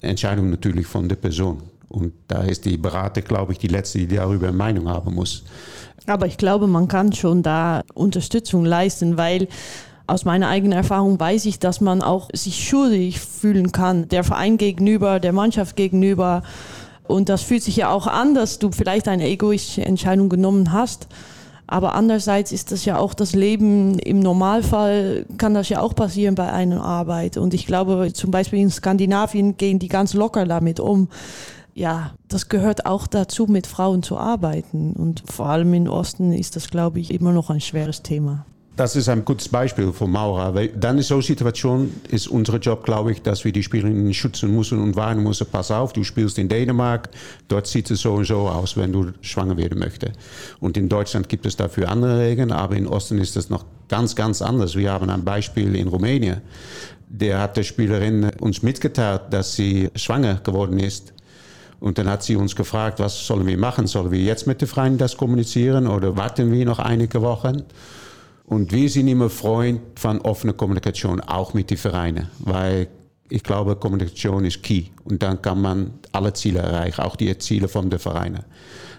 Entscheidung natürlich von der Person. Und da ist die Berater, glaube ich, die letzte, die darüber eine Meinung haben muss. Aber ich glaube, man kann schon da Unterstützung leisten, weil aus meiner eigenen Erfahrung weiß ich, dass man auch sich schuldig fühlen kann, der Verein gegenüber, der Mannschaft gegenüber. Und das fühlt sich ja auch an, dass du vielleicht eine egoistische Entscheidung genommen hast. Aber andererseits ist das ja auch das Leben. Im Normalfall kann das ja auch passieren bei einer Arbeit. Und ich glaube, zum Beispiel in Skandinavien gehen die ganz locker damit um. ja, das gehört auch dazu, mit Frauen zu arbeiten. Und vor allem im Osten ist das, glaube ich, immer noch ein schweres Thema. Das ist ein gutes Beispiel für Maura. Weil dann in so einer Situation ist unser Job, glaube ich, dass wir die Spielerinnen schützen müssen und warnen müssen. Pass auf, du spielst in Dänemark, dort sieht es so und so aus, wenn du schwanger werden möchtest. Und in Deutschland gibt es dafür andere Regeln, aber in Osten ist das noch ganz, ganz anders. Wir haben ein Beispiel in Rumänien. Der hat der Spielerin uns mitgeteilt, dass sie schwanger geworden ist. Und dann hat sie uns gefragt, was sollen wir machen? Sollen wir jetzt mit den Freien das kommunizieren oder warten wir noch einige Wochen? Und wir sind immer Freund von offener Kommunikation, auch mit den Vereinen, weil ich glaube, Kommunikation ist key. Und dann kann man alle Ziele erreichen, auch die Ziele von den Vereinen.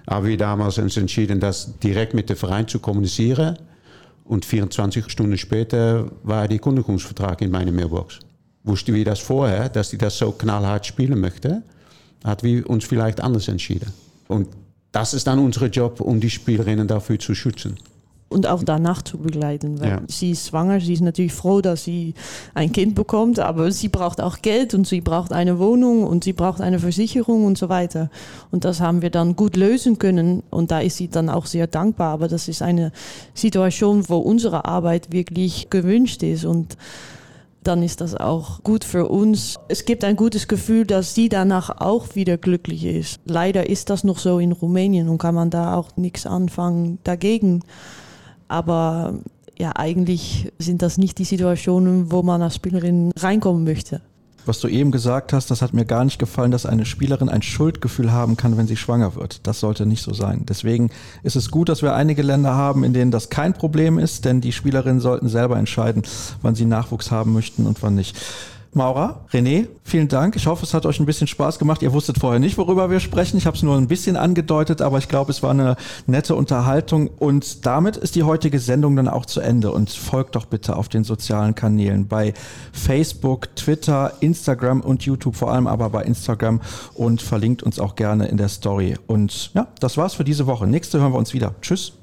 Aber wir damals uns entschieden, das direkt mit dem Verein zu kommunizieren. Und 24 Stunden später war der Kündigungsvertrag in meiner Mailbox. Wussten wir das vorher, dass die das so knallhart spielen möchte, hat wir uns vielleicht anders entschieden. Und das ist dann unser Job, um die Spielerinnen dafür zu schützen und auch danach zu begleiten. Weil ja. Sie ist schwanger, sie ist natürlich froh, dass sie ein Kind bekommt, aber sie braucht auch Geld und sie braucht eine Wohnung und sie braucht eine Versicherung und so weiter. Und das haben wir dann gut lösen können und da ist sie dann auch sehr dankbar. Aber das ist eine Situation, wo unsere Arbeit wirklich gewünscht ist und dann ist das auch gut für uns. Es gibt ein gutes Gefühl, dass sie danach auch wieder glücklich ist. Leider ist das noch so in Rumänien und kann man da auch nichts anfangen dagegen. Aber ja, eigentlich sind das nicht die Situationen, wo man als Spielerin reinkommen möchte. Was du eben gesagt hast, das hat mir gar nicht gefallen, dass eine Spielerin ein Schuldgefühl haben kann, wenn sie schwanger wird. Das sollte nicht so sein. Deswegen ist es gut, dass wir einige Länder haben, in denen das kein Problem ist, denn die Spielerinnen sollten selber entscheiden, wann sie Nachwuchs haben möchten und wann nicht. Maura, René, vielen Dank. Ich hoffe, es hat euch ein bisschen Spaß gemacht. Ihr wusstet vorher nicht, worüber wir sprechen. Ich habe es nur ein bisschen angedeutet, aber ich glaube, es war eine nette Unterhaltung. Und damit ist die heutige Sendung dann auch zu Ende. Und folgt doch bitte auf den sozialen Kanälen bei Facebook, Twitter, Instagram und YouTube, vor allem aber bei Instagram und verlinkt uns auch gerne in der Story. Und ja, das war's für diese Woche. Nächste hören wir uns wieder. Tschüss.